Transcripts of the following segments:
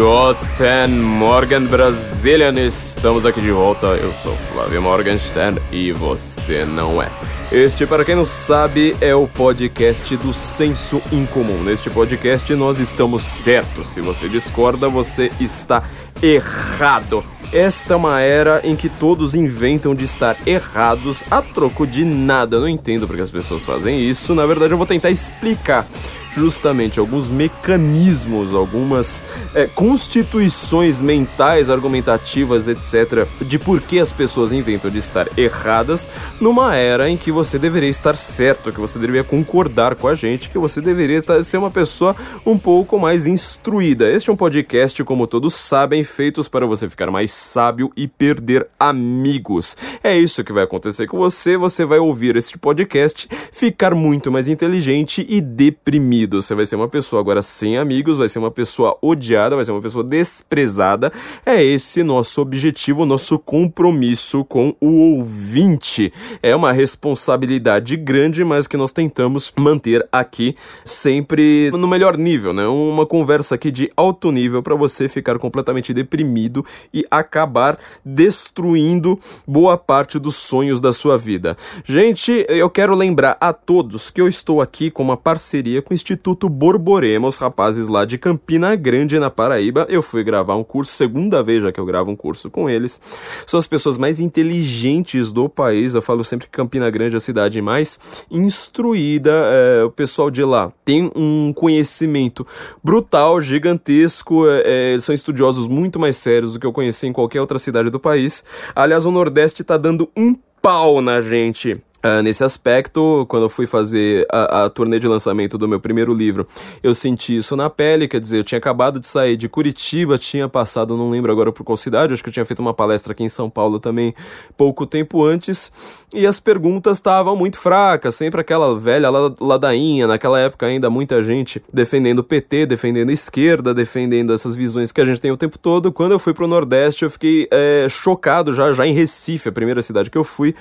Guten Morgen Brazilian, estamos aqui de volta. Eu sou Flávio Morgenstern e você não é. Este, para quem não sabe, é o podcast do Senso Incomum. Neste podcast nós estamos certos. Se você discorda, você está errado. Esta é uma era em que todos inventam de estar errados a troco de nada. Não entendo porque as pessoas fazem isso. Na verdade, eu vou tentar explicar justamente alguns mecanismos, algumas é, constituições mentais, argumentativas, etc., de por que as pessoas inventam de estar erradas numa era em que você deveria estar certo, que você deveria concordar com a gente, que você deveria ser uma pessoa um pouco mais instruída. Este é um podcast, como todos sabem, feitos para você ficar mais sábio e perder amigos. É isso que vai acontecer com você. Você vai ouvir este podcast, ficar muito mais inteligente e deprimido você vai ser uma pessoa agora sem amigos, vai ser uma pessoa odiada, vai ser uma pessoa desprezada. É esse nosso objetivo, nosso compromisso com o ouvinte. É uma responsabilidade grande, mas que nós tentamos manter aqui sempre no melhor nível, né? Uma conversa aqui de alto nível para você ficar completamente deprimido e acabar destruindo boa parte dos sonhos da sua vida. Gente, eu quero lembrar a todos que eu estou aqui com uma parceria com o Instituto Borborema, os rapazes lá de Campina Grande, na Paraíba. Eu fui gravar um curso, segunda vez já que eu gravo um curso com eles. São as pessoas mais inteligentes do país. Eu falo sempre que Campina Grande é a cidade mais instruída. É, o pessoal de lá tem um conhecimento brutal, gigantesco. É, é, são estudiosos muito mais sérios do que eu conheci em qualquer outra cidade do país. Aliás, o Nordeste tá dando um pau na gente. Uh, nesse aspecto, quando eu fui fazer a, a, turnê de lançamento do meu primeiro livro, eu senti isso na pele, quer dizer, eu tinha acabado de sair de Curitiba, tinha passado, não lembro agora por qual cidade, acho que eu tinha feito uma palestra aqui em São Paulo também pouco tempo antes, e as perguntas estavam muito fracas, sempre aquela velha ladainha, naquela época ainda muita gente defendendo o PT, defendendo a esquerda, defendendo essas visões que a gente tem o tempo todo. Quando eu fui pro Nordeste, eu fiquei é, chocado já, já em Recife, a primeira cidade que eu fui,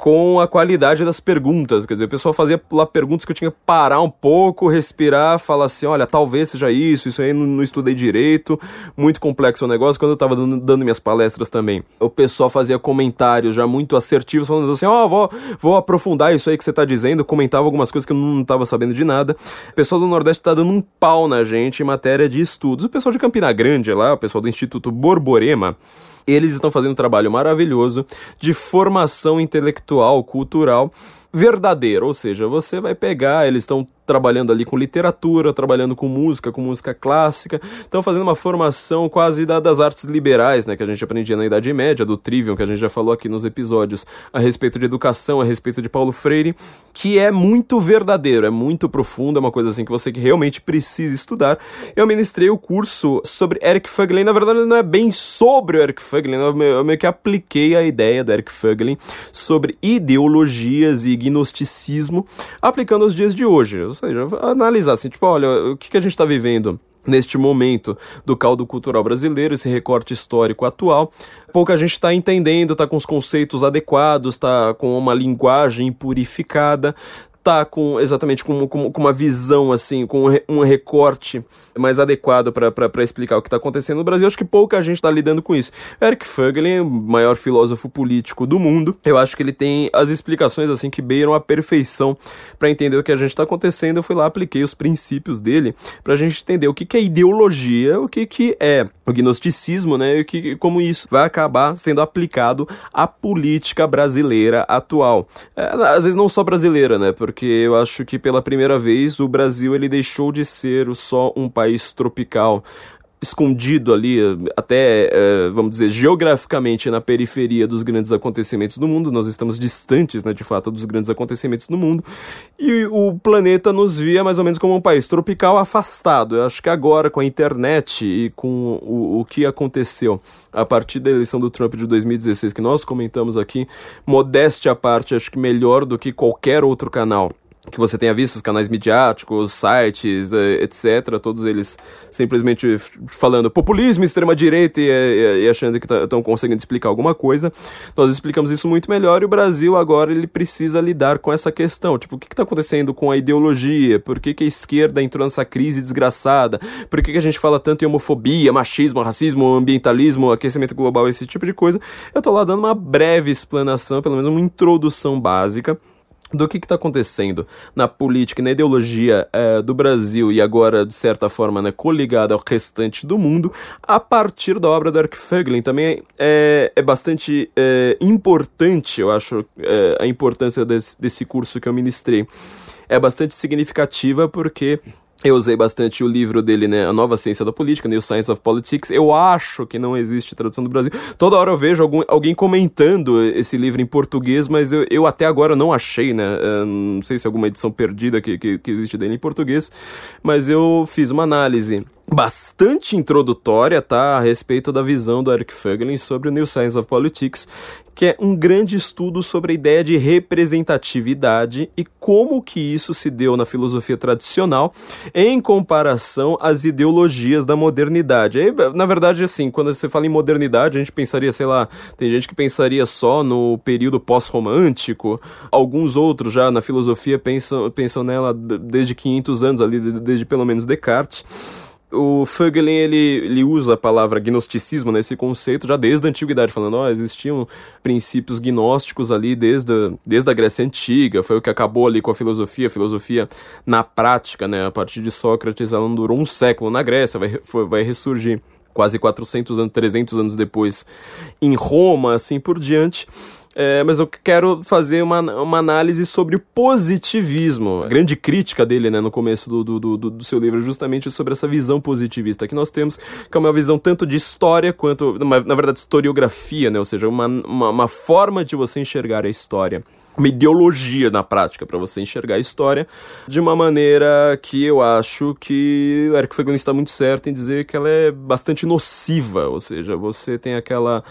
com a qualidade das perguntas. Quer dizer, o pessoal fazia lá perguntas que eu tinha que parar um pouco, respirar, falar assim: olha, talvez seja isso, isso aí não, não estudei direito, muito complexo o negócio. Quando eu tava dando, dando, minhas palestras também, o pessoal fazia comentários já muito assertivos, falando assim: ó, oh, vou, vou aprofundar isso aí que você tá dizendo, comentava algumas coisas que eu não tava sabendo de nada. O pessoal do Nordeste tá dando um pau na gente em matéria de estudos. O pessoal de Campina Grande lá, o pessoal do Instituto Borborema, eles estão fazendo um trabalho maravilhoso de formação intelectual, cultural verdadeiro, ou seja, você vai pegar, eles estão trabalhando ali com literatura, trabalhando com música, com música clássica, estão fazendo uma formação quase da, das artes liberais, né, que a gente aprendia na Idade Média, do Trivium, que a gente já falou aqui nos episódios a respeito de educação, a respeito de Paulo Freire, que é muito verdadeiro, é muito profundo, é uma coisa assim que você realmente precisa estudar. Eu ministrei o curso sobre Eric Fögling, na verdade não é bem sobre o Eric Fögling, eu meio que apliquei a ideia do Eric Fögling sobre ideologias e gnosticismo aplicando aos dias de hoje. Ou seja, analisar assim, tipo, olha, o que, que a gente está vivendo neste momento do caldo cultural brasileiro, esse recorte histórico atual. Pouca gente está entendendo, está com os conceitos adequados, está com uma linguagem purificada, tá com exatamente com, com, com, uma visão assim, com um recorte mais adequado para explicar o que está acontecendo no Brasil. Acho que pouca gente está lidando com isso. Eric Fögling, o maior filósofo político do mundo, eu acho que ele tem as explicações assim que beiram a perfeição para entender o que a gente está acontecendo. Eu fui lá, apliquei os princípios dele para a gente entender o que, que é ideologia, o que, que é o gnosticismo, né? E que, como isso vai acabar sendo aplicado à política brasileira atual. É, às vezes não só brasileira, né? porque eu acho que pela primeira vez o Brasil ele deixou de ser só um país tropical escondido ali, até, é, vamos dizer, geograficamente na periferia dos grandes acontecimentos do mundo, nós estamos distantes, né, de fato, dos grandes acontecimentos do mundo, e o planeta nos via mais ou menos como um país tropical afastado. Eu acho que agora, com a internet e com o, o que aconteceu a partir da eleição do Trump de 2016, que nós comentamos aqui, modéstia à parte, acho que melhor do que qualquer outro canal que você tenha visto, os canais midiáticos, sites, eh, etc., todos eles simplesmente falando populismo, extrema-direita e, e, e, achando que estão tá, conseguindo explicar alguma coisa. Nós explicamos isso muito melhor e o Brasil agora ele precisa lidar com essa questão. Tipo, o que está acontecendo com a ideologia? Por que, que, a esquerda entrou nessa crise desgraçada? Por que, que a gente fala tanto em homofobia, machismo, racismo, ambientalismo, aquecimento global, esse tipo de coisa? Eu estou lá dando uma breve explanação, pelo menos uma introdução básica do que está acontecendo na política e na ideologia é, do Brasil e agora, de certa forma, né, coligada ao restante do mundo, a partir da obra do Eric Fögling. Também é, é bastante é, importante, eu acho, é, a importância desse, desse curso que eu ministrei. É bastante significativa porque eu usei bastante o livro dele, né? A Nova Ciência da Política, New Science of Politics. Eu acho que não existe tradução do Brasil. Toda hora eu vejo algum, alguém comentando esse livro em português, mas eu, eu até agora não achei, né? Eu não sei se é alguma edição perdida que, que, que existe dele em português, mas eu fiz uma análise bastante introdutória, tá, a respeito da visão do Eric Fögling sobre o New Science of Politics, que é um grande estudo sobre a ideia de representatividade e como que isso se deu na filosofia tradicional em comparação às ideologias da modernidade. Aí, na verdade, assim, quando você fala em modernidade, a gente pensaria, sei lá, tem gente que pensaria só no período pós-romântico, alguns outros já na filosofia pensam, pensam nela desde 500 anos ali, desde pelo menos Descartes o Fögelin ele, ele usa a palavra gnosticismo nesse conceito já desde a antiguidade, falando, ó, oh, existiam princípios gnósticos ali desde a, desde a Grécia Antiga, foi o que acabou ali com a filosofia, a filosofia na prática, né, a partir de Sócrates, ela não durou um século na Grécia, vai, foi, vai ressurgir quase 400 anos, 300 anos depois em Roma, assim por diante. É, mas eu quero fazer uma, uma análise sobre o positivismo. A grande crítica dele, né, no começo do, do, do, do seu livro, é justamente sobre essa visão positivista que nós temos, que é uma visão tanto de história quanto, na verdade, historiografia, né, ou seja, uma, uma, uma forma de você enxergar a história uma ideologia na prática para você enxergar a história de uma maneira que eu acho que o Eric Feiglin está muito certo em dizer que ela é bastante nociva, ou seja, você tem aquela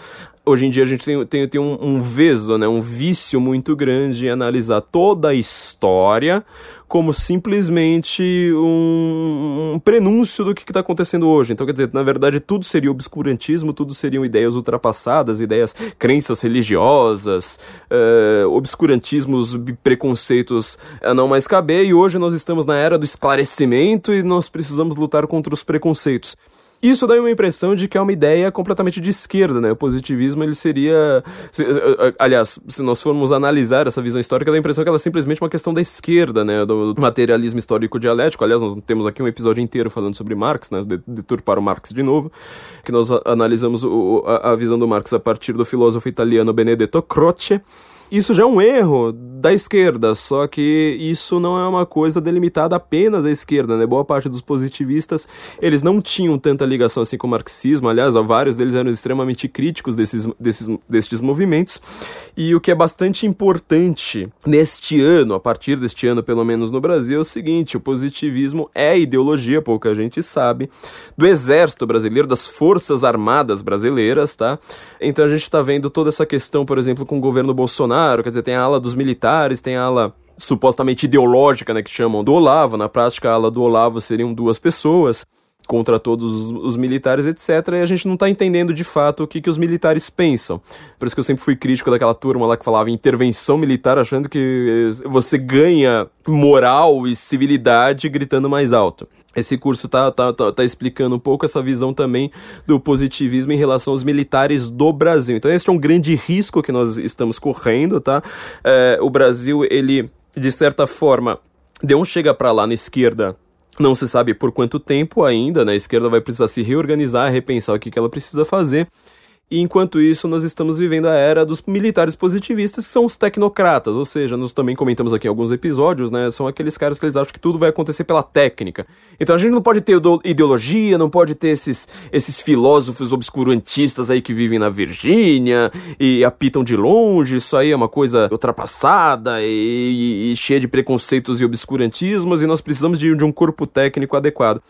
hoje em dia a gente tem, tem, tem um, um veso, né, um vício muito grande em analisar toda a história como simplesmente um, um prenúncio do que está acontecendo hoje. Então, quer dizer, na verdade, tudo seria obscurantismo, tudo seriam ideias ultrapassadas, ideias, crenças religiosas, uh, obscurantismos, preconceitos a não mais caber, e hoje nós estamos na era do esclarecimento e nós precisamos lutar contra os preconceitos. Isso dá uma impressão de que é uma ideia completamente de esquerda, né? O positivismo, ele seria... Se, aliás, se nós formos analisar essa visão histórica, dá a impressão que ela é simplesmente uma questão da esquerda, né? Do materialismo histórico dialético. Aliás, nós temos aqui um episódio inteiro falando sobre Marx, né? Deturpar o Marx de novo, que nós analisamos o, a, a visão do Marx a partir do filósofo italiano Benedetto Croce, isso já é um erro da esquerda, só que isso não é uma coisa delimitada apenas à esquerda, né? Boa parte dos positivistas, eles não tinham tanta ligação assim com o marxismo, aliás, vários deles eram extremamente críticos desses, desses, destes movimentos, e o que é bastante importante neste ano, a partir deste ano, pelo menos no Brasil, é o seguinte, o positivismo é ideologia, pouca gente sabe, do exército brasileiro, das forças armadas brasileiras, tá? Então a gente tá vendo toda essa questão, por exemplo, com o governo Bolsonaro, Bolsonaro, quer dizer, tem a ala dos militares, tem a ala supostamente ideológica, né, que chamam do Olavo, na prática a ala do Olavo seriam duas pessoas contra todos os militares, etc. E a gente não está entendendo de fato o que, que os militares pensam. Por isso que eu sempre fui crítico daquela turma lá que falava intervenção militar, achando que você ganha moral e civilidade gritando mais alto. Esse curso tá, tá, tá, tá, explicando um pouco essa visão também do positivismo em relação aos militares do Brasil. Então, esse é um grande risco que nós estamos correndo, tá? É, o Brasil, ele, de certa forma, deu um chega para lá na esquerda não se sabe por quanto tempo ainda, né? A esquerda vai precisar se reorganizar, repensar o que, que ela precisa fazer. E enquanto isso, nós estamos vivendo a era dos militares positivistas, que são os tecnocratas, ou seja, nós também comentamos aqui em alguns episódios, né? São aqueles caras que eles acham que tudo vai acontecer pela técnica. Então a gente não pode ter ideologia, não pode ter esses, esses filósofos obscurantistas aí que vivem na Virgínia e apitam de longe, isso aí é uma coisa ultrapassada e, e, e cheia de preconceitos e obscurantismos, e nós precisamos de, de um corpo técnico adequado.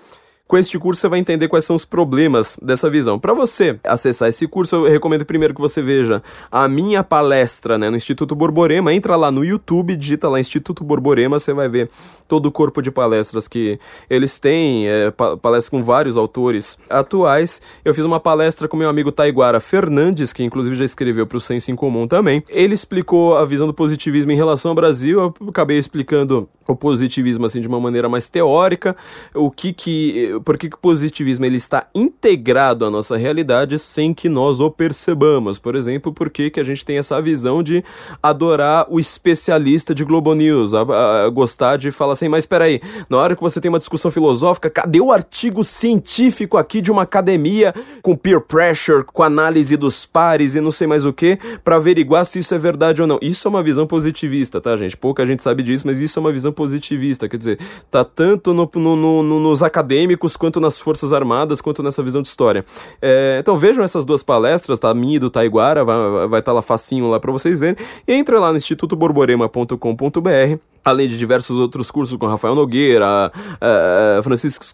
Com este curso você vai entender quais são os problemas dessa visão. Para você acessar esse curso, eu recomendo primeiro que você veja a minha palestra né, no Instituto Borborema. Entra lá no YouTube, digita lá Instituto Borborema, você vai ver todo o corpo de palestras que eles têm, é, palestras com vários autores atuais. Eu fiz uma palestra com meu amigo Taiguara Fernandes, que inclusive já escreveu para o Senso em Comum também. Ele explicou a visão do positivismo em relação ao Brasil, eu acabei explicando o positivismo assim de uma maneira mais teórica, o que que, por que, que o positivismo ele está integrado à nossa realidade sem que nós o percebamos. Por exemplo, por que, que a gente tem essa visão de adorar o especialista de Globo News, a, a, a gostar de falar assim, mas espera aí, na hora que você tem uma discussão filosófica, cadê o artigo científico aqui de uma academia com peer pressure, com análise dos pares e não sei mais o que, para averiguar se isso é verdade ou não? Isso é uma visão positivista, tá, gente? Pouca gente sabe disso, mas isso é uma visão positivista, quer dizer, tá tanto no, no, no, nos acadêmicos, quanto nas forças armadas, quanto nessa visão de história. É, então vejam essas duas palestras, tá? A minha e do Taiguara, vai estar tá lá facinho lá para vocês verem. E entra lá no institutoborborema.com.br além de diversos outros cursos com Rafael Nogueira, uh, Francisco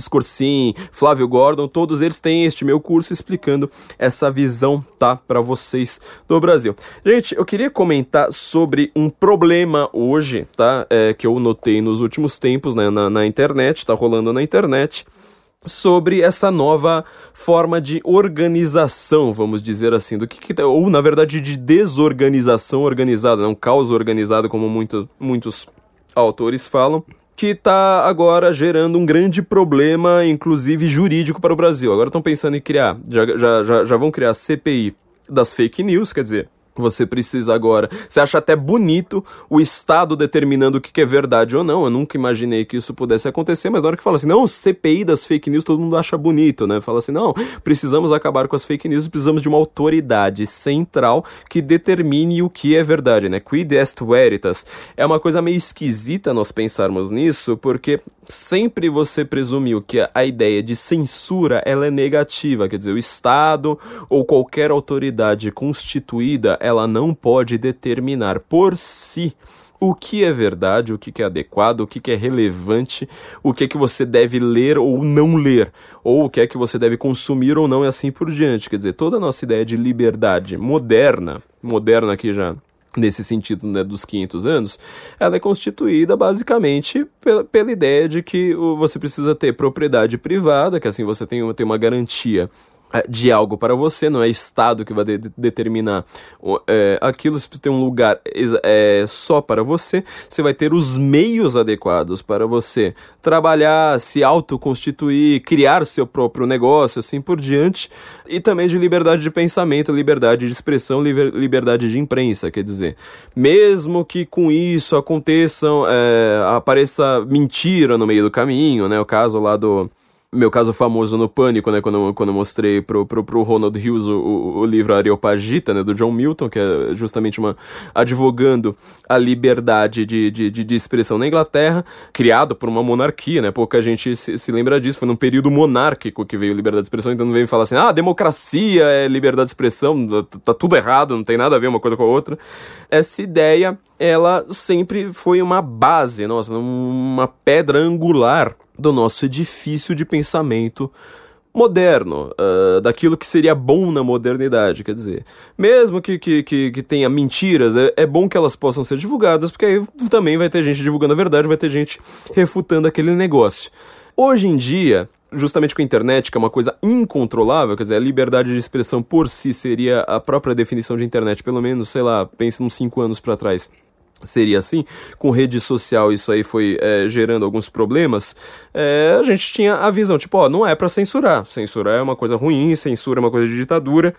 Scorsin, Flávio Gordon, todos eles têm este meu curso explicando essa visão, tá, para vocês do Brasil. Gente, eu queria comentar sobre um problema hoje, tá, é, que eu notei nos últimos tempos né, na, na internet, tá rolando na internet, sobre essa nova forma de organização, vamos dizer assim, do que, que tá, ou na verdade de desorganização organizada, não caos organizado como muito, muitos autores falam, que está agora gerando um grande problema, inclusive jurídico para o Brasil. Agora estão pensando em criar, já, já, já vão criar a CPI das fake news, quer dizer, você precisa agora. Você acha até bonito o Estado determinando o que é verdade ou não. Eu nunca imaginei que isso pudesse acontecer, mas na hora que fala assim, não, CPI das fake news, todo mundo acha bonito, né? Fala assim, não, precisamos acabar com as fake news, precisamos de uma autoridade central que determine o que é verdade, né? Quid est veritas. É uma coisa meio esquisita nós pensarmos nisso, porque sempre você presumiu que a ideia de censura ela é negativa, quer dizer, o Estado ou qualquer autoridade constituída, ela não pode determinar por si o que é verdade, o que é adequado, o que é relevante, o que é que você deve ler ou não ler, ou o que é que você deve consumir ou não e assim por diante. Quer dizer, toda a nossa ideia de liberdade moderna, moderna aqui já nesse sentido né, dos 500 anos, ela é constituída basicamente pela, pela ideia de que você precisa ter propriedade privada, que assim você tem, tem uma garantia de algo para você, não é Estado que vai de determinar é, aquilo, precisa ter um lugar é, só para você, você vai ter os meios adequados para você trabalhar, se autoconstituir, criar seu próprio negócio, assim por diante, e também de liberdade de pensamento, liberdade de expressão, liberdade de imprensa, quer dizer, mesmo que com isso aconteçam, é, apareça mentira no meio do caminho, né, o caso lá do meu caso famoso no Pânico, né, quando, quando eu mostrei pro, pro, pro Ronald Hughes o, o, livro Areopagita, né, do John Milton, que é justamente uma advogando a liberdade de, de, de, expressão na Inglaterra, criado por uma monarquia, né, pouca gente se, se lembra disso, foi num período monárquico que veio liberdade de expressão, então não vem falar assim, ah, democracia é liberdade de expressão, tá, tá tudo errado, não tem nada a ver uma coisa com a outra. Essa ideia, ela sempre foi uma base, nossa, uma pedra angular do nosso edifício de pensamento moderno, uh, daquilo que seria bom na modernidade, quer dizer, mesmo que, que, que, que tenha mentiras, é, é, bom que elas possam ser divulgadas, porque aí também vai ter gente divulgando a verdade, vai ter gente refutando aquele negócio. Hoje em dia, justamente com a internet, que é uma coisa incontrolável, quer dizer, a liberdade de expressão por si seria a própria definição de internet, pelo menos, sei lá, pense uns 5 anos para trás seria assim, com rede social isso aí foi é, gerando alguns problemas, é, a gente tinha a visão, tipo, ó, não é para censurar, censura é uma coisa ruim, censura é uma coisa de ditadura,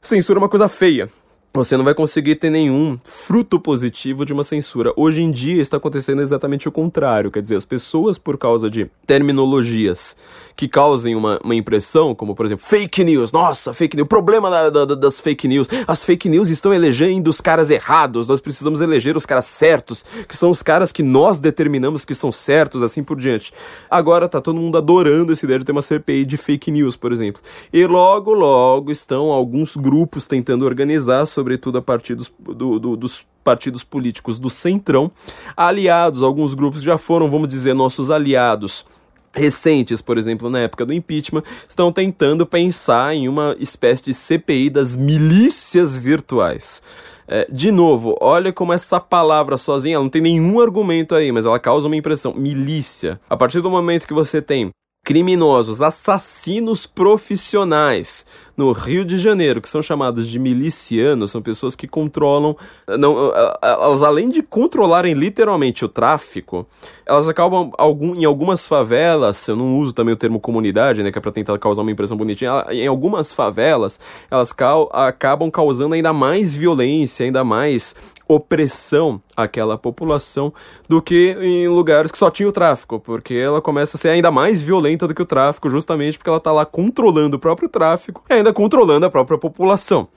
censura é uma coisa feia, você não vai conseguir ter nenhum fruto positivo de uma censura. Hoje em dia está acontecendo exatamente o contrário, quer dizer, as pessoas, por causa de terminologias que causem uma, uma impressão, como por exemplo, fake news, nossa, fake news, o problema da, da, das fake news, as fake news estão elegendo os caras errados, nós precisamos eleger os caras certos, que são os caras que nós determinamos que são certos, assim por diante. Agora tá todo mundo adorando essa ideia de ter uma CPI de fake news, por exemplo. E logo, logo estão alguns grupos tentando organizar, sobretudo a partir dos, do, do, dos partidos políticos do Centrão, aliados, alguns grupos já foram, vamos dizer, nossos aliados recentes, por exemplo, na época do impeachment, estão tentando pensar em uma espécie de CPI das milícias virtuais. É, de novo, olha como essa palavra sozinha, ela não tem nenhum argumento aí, mas ela causa uma impressão. Milícia. A partir do momento que você tem criminosos, assassinos profissionais no Rio de Janeiro, que são chamados de milicianos, são pessoas que controlam, não, elas além de controlarem literalmente o tráfico, elas acabam algum, em algumas favelas, eu não uso também o termo comunidade, né, que é para tentar causar uma impressão bonitinha, em algumas favelas, elas acabam causando ainda mais violência, ainda mais opressão àquela população do que em lugares que só tinha o tráfico, porque ela começa a ser ainda mais violenta do que o tráfico, justamente porque ela está lá controlando o próprio tráfico e ainda controlando a própria população.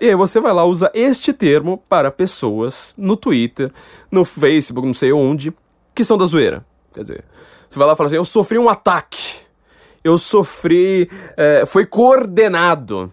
E aí você vai lá usa este termo para pessoas no Twitter, no Facebook, não sei onde, que são da zoeira. Quer dizer, você vai lá e fala assim: eu sofri um ataque, eu sofri, é, foi coordenado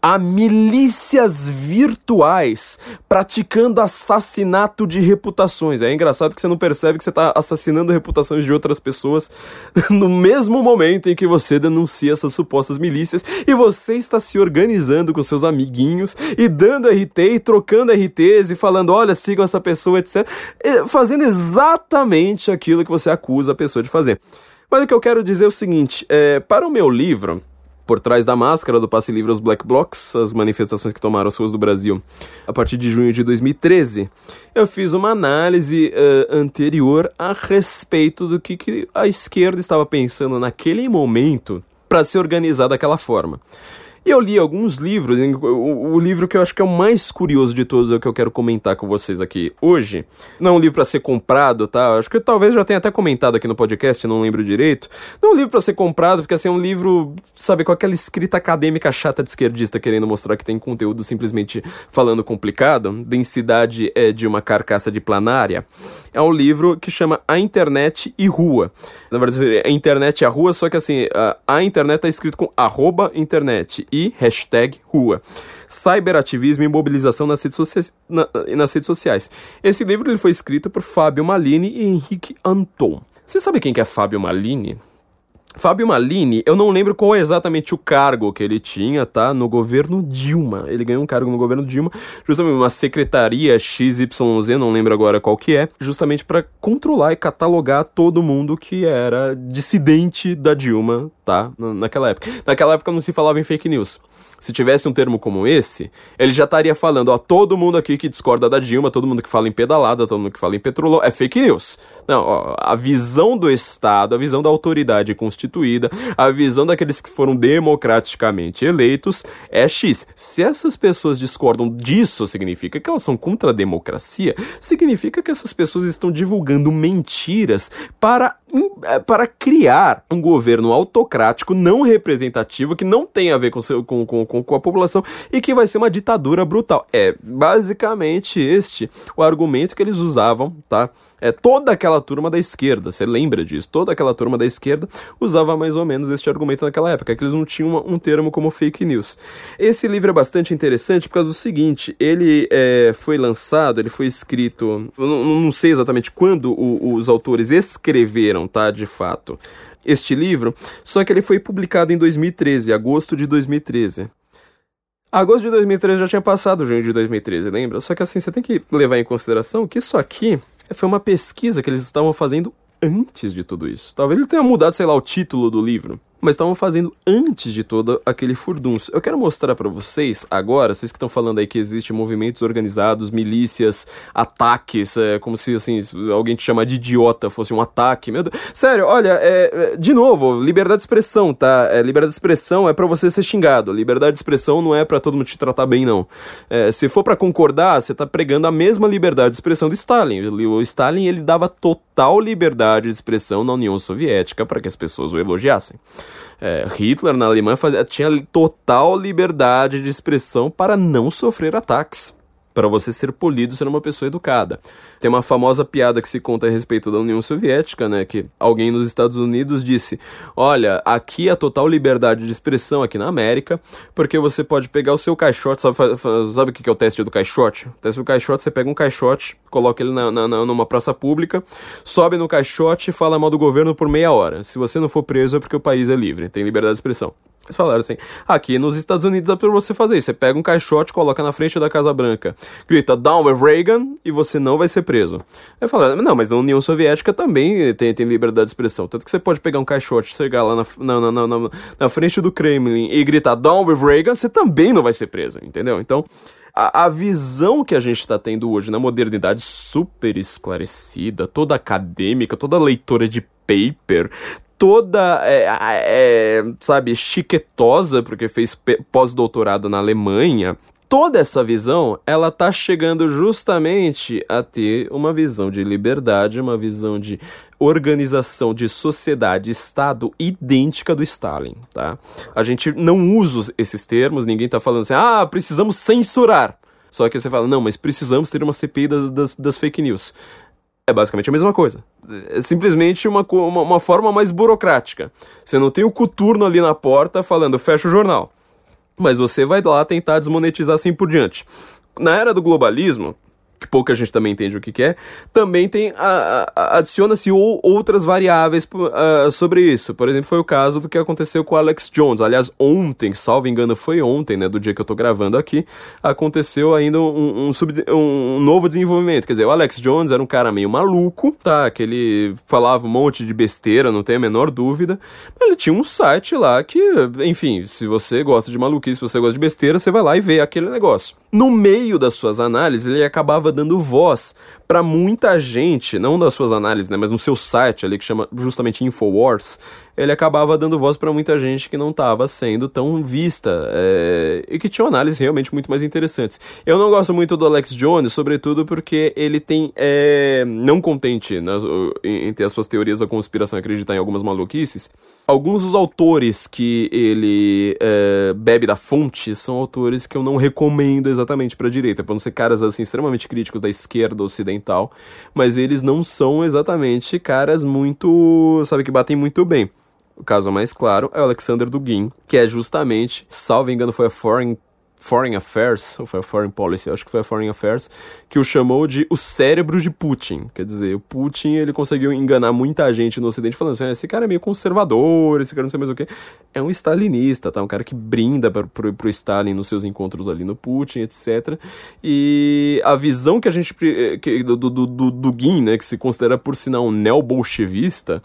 a milícias virtuais praticando assassinato de reputações. É engraçado que você não percebe que você está assassinando reputações de outras pessoas no mesmo momento em que você denuncia essas supostas milícias e você está se organizando com seus amiguinhos e dando RT e trocando RTs e falando: olha, sigam essa pessoa, etc. Fazendo exatamente aquilo que você acusa a pessoa de fazer. Mas o que eu quero dizer é o seguinte: é, para o meu livro por trás da máscara do Passe Livre aos Black Blocs, as manifestações que tomaram as ruas do Brasil a partir de junho de 2013, eu fiz uma análise uh, anterior a respeito do que, que a esquerda estava pensando naquele momento para se organizar daquela forma. E eu li alguns livros, o, o, livro que eu acho que é o mais curioso de todos é o que eu quero comentar com vocês aqui hoje. Não é um livro para ser comprado, tá? Acho que talvez já tenha até comentado aqui no podcast, não lembro direito. Não é um livro para ser comprado, porque assim, é um livro, sabe, com aquela escrita acadêmica chata de esquerdista querendo mostrar que tem conteúdo simplesmente falando complicado. Densidade é de uma carcaça de planária. É um livro que chama A Internet e Rua. Na verdade, a internet e a rua, só que assim, a, a internet tá escrito com arroba internet hashtag rua. Cyberativismo e mobilização nas redes, sociais, na, nas redes sociais. Esse livro ele foi escrito por Fábio Malini e Henrique Anton. Você sabe quem que é Fábio Malini? Fábio Malini, eu não lembro qual é exatamente o cargo que ele tinha, tá? No governo Dilma. Ele ganhou um cargo no governo Dilma, justamente uma secretaria XYZ, não lembro agora qual que é, justamente para controlar e catalogar todo mundo que era dissidente da Dilma, tá? Naquela época. Naquela época não se falava em fake news se tivesse um termo como esse, ele já estaria falando, ó, todo mundo aqui que discorda da Dilma, todo mundo que fala em pedalada, todo mundo que fala em petróleo, é fake news. Não, ó, a visão do Estado, a visão da autoridade constituída, a visão daqueles que foram democraticamente eleitos é X. Se essas pessoas discordam disso, significa que elas são contra a democracia, significa que essas pessoas estão divulgando mentiras para, para criar um governo autocrático não representativo que não tem a ver com, seu, com com, com a população e que vai ser uma ditadura brutal. É basicamente este o argumento que eles usavam, tá? É toda aquela turma da esquerda, você lembra disso? Toda aquela turma da esquerda usava mais ou menos este argumento naquela época, que eles não tinham uma, um termo como fake news. Esse livro é bastante interessante por causa do seguinte: ele é, foi lançado, ele foi escrito, não, não sei exatamente quando o, os autores escreveram, tá? De fato este livro, só que ele foi publicado em 2013, agosto de 2013. Agosto de 2013 já tinha passado junho de 2013, lembra? Só que assim, você tem que levar em consideração que isso aqui foi uma pesquisa que eles estavam fazendo antes de tudo isso. Talvez ele tenha mudado, sei lá, o título do livro mas estavam fazendo antes de todo aquele furdunço. Eu quero mostrar para vocês agora, vocês que estão falando aí que existem movimentos organizados, milícias, ataques, é, como se assim alguém te chamar de idiota fosse um ataque. Meu Deus. Sério, olha, é, é, de novo, liberdade de expressão, tá? É, liberdade de expressão é para você ser xingado. Liberdade de expressão não é para todo mundo te tratar bem, não. É, se for para concordar, você tá pregando a mesma liberdade de expressão do Stalin. O Stalin ele dava total liberdade de expressão na União Soviética para que as pessoas o elogiassem. É, Hitler na Alemanha fazia, tinha total liberdade de expressão para não sofrer ataques para você ser polido, ser uma pessoa educada. Tem uma famosa piada que se conta a respeito da União Soviética, né, que alguém nos Estados Unidos disse: "Olha, aqui é a total liberdade de expressão aqui na América, porque você pode pegar o seu caixote, sabe, sabe o que é o teste do caixote? O teste do caixote, você pega um caixote, coloca ele na, na, numa praça pública, sobe no caixote e fala mal do governo por meia hora. Se você não for preso é porque o país é livre, tem liberdade de expressão. Eles falaram assim: aqui nos Estados Unidos dá pra você fazer isso. Você pega um caixote, coloca na frente da Casa Branca, grita Down with Reagan e você não vai ser preso. Aí falaram: não, mas na União Soviética também tem, tem liberdade de expressão. Tanto que você pode pegar um caixote, chegar lá na, na, na, na, na frente do Kremlin e gritar Down with Reagan, você também não vai ser preso, entendeu? Então. A, a visão que a gente está tendo hoje na modernidade super esclarecida, toda acadêmica, toda leitora de paper, toda, é, é, sabe, chiquetosa, porque fez pós-doutorado na Alemanha. Toda essa visão, ela tá chegando justamente a ter uma visão de liberdade, uma visão de organização de sociedade, Estado idêntica do Stalin, tá? A gente não usa esses termos, ninguém tá falando assim, ah, precisamos censurar. Só que você fala, não, mas precisamos ter uma CPI das, das fake news. É basicamente a mesma coisa. É simplesmente uma, uma, uma, forma mais burocrática. Você não tem o coturno ali na porta falando fecha o jornal. Mas você vai lá tentar desmonetizar assim por diante. Na era do globalismo, que pouca gente também entende o que, que é, também tem adiciona-se outras variáveis uh, sobre isso. Por exemplo, foi o caso do que aconteceu com o Alex Jones. Aliás, ontem, salvo engano, foi ontem, né, do dia que eu tô gravando aqui, aconteceu ainda um, um, sub, um novo desenvolvimento. Quer dizer, o Alex Jones era um cara meio maluco, tá? Que ele falava um monte de besteira, não tem a menor dúvida. Mas ele tinha um site lá que, enfim, se você gosta de maluquice, se você gosta de besteira, você vai lá e vê aquele negócio. No meio das suas análises, ele acabava dando voz para muita gente, não das suas análises, né, mas no seu site ali que chama justamente Infowars, ele acabava dando voz para muita gente que não estava sendo tão vista é, e que tinha análises realmente muito mais interessantes. Eu não gosto muito do Alex Jones, sobretudo porque ele tem, é, não contente né, em, ter as suas teorias da conspiração e acreditar em algumas maluquices, alguns dos autores que ele é, bebe da fonte são autores que eu não recomendo exatamente para a direita, para não ser caras assim extremamente críticos da esquerda ocidental, mas eles não são exatamente caras muito, sabe, que batem muito bem. O caso mais claro é o Alexander Dugin, que é justamente, salvo engano, foi a Foreign Foreign Affairs, ou foi a Foreign Policy, acho que foi a Foreign Affairs, que o chamou de o cérebro de Putin. Quer dizer, o Putin, ele conseguiu enganar muita gente no ocidente falando assim, ah, esse cara é meio conservador, esse cara não sei mais o que. É um stalinista, tá? Um cara que brinda pro, pro, pro Stalin nos seus encontros ali no Putin, etc. E a visão que a gente, que, do, do, do, né, que se considera por sinal um neo-bolchevista,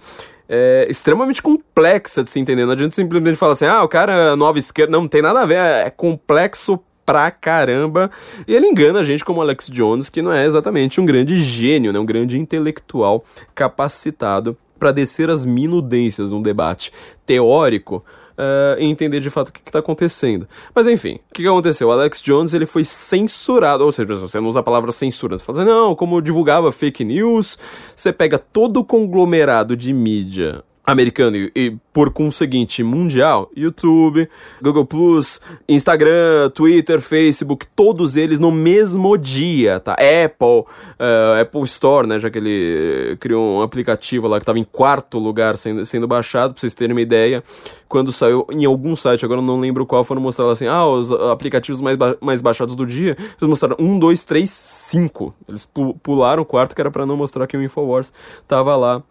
é extremamente complexa de se entender. Não adianta simplesmente falar assim, ah, o cara é nova esquerda. Não, não tem nada a ver, é complexo pra caramba. E ele engana a gente como Alex Jones, que não é exatamente um grande gênio, né? um grande intelectual capacitado para descer as minudências num debate teórico uh, e entender de fato o que está acontecendo. Mas enfim, o que, que, aconteceu? O Alex Jones ele foi censurado, ou seja, você não usa a palavra censura, você fala assim, não, como divulgava fake news, você pega todo o conglomerado de mídia americano e, e, por conseguinte mundial, YouTube, Google Plus, Instagram, Twitter, Facebook, todos eles no mesmo dia, tá? Apple, uh, Apple Store, né? Já que ele criou um aplicativo lá que estava em quarto lugar sendo, sendo baixado, pra vocês terem uma ideia. Quando saiu em algum site, agora eu não lembro qual, foram mostrar assim: ah, os aplicativos mais, ba mais baixados do dia. Eles mostraram um, dois, três, cinco. Eles pu pularam o quarto, que era para não mostrar que o Infowars tava lá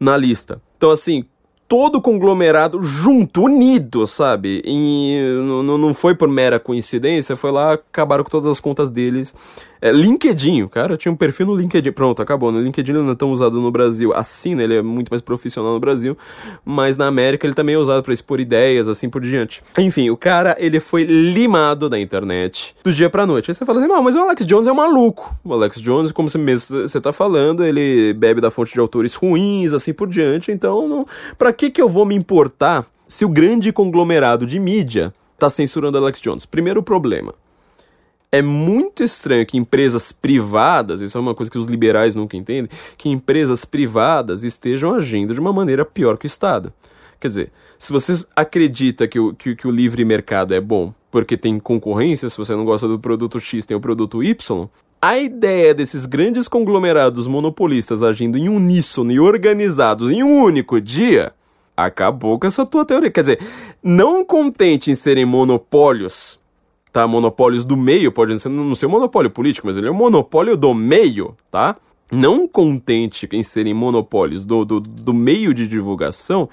na lista. Então, assim, todo conglomerado junto, unido, sabe? E não foi por mera coincidência, foi lá, acabaram com todas as contas deles é, LinkedIn, cara tinha um perfil no LinkedIn. Pronto, acabou. No LinkedIn ele não é tão usado no Brasil assim, né? Ele é muito mais profissional no Brasil. Mas na América ele também é usado para expor ideias, assim por diante. Enfim, o cara, ele foi limado da internet do dia pra noite. Aí você fala assim, mas o Alex Jones é um maluco. O Alex Jones, como você mesmo você tá falando, ele bebe da fonte de autores ruins, assim por diante. Então, não... pra que que eu vou me importar se o grande conglomerado de mídia tá censurando Alex Jones? Primeiro problema é muito estranho que empresas privadas, isso é uma coisa que os liberais nunca entendem, que empresas privadas estejam agindo de uma maneira pior que o Estado. Quer dizer, se você acredita que o, que, que o livre mercado é bom porque tem concorrência, se você não gosta do produto X, tem o produto Y, a ideia desses grandes conglomerados monopolistas agindo em uníssono e organizados em um único dia acabou com essa tua teoria. Quer dizer, não contente em serem monopólios, tá? Monopólios do meio, pode não ser um monopólio político, mas ele é um monopólio do meio, tá? Não contente em serem monopólios do, do, do meio de divulgação,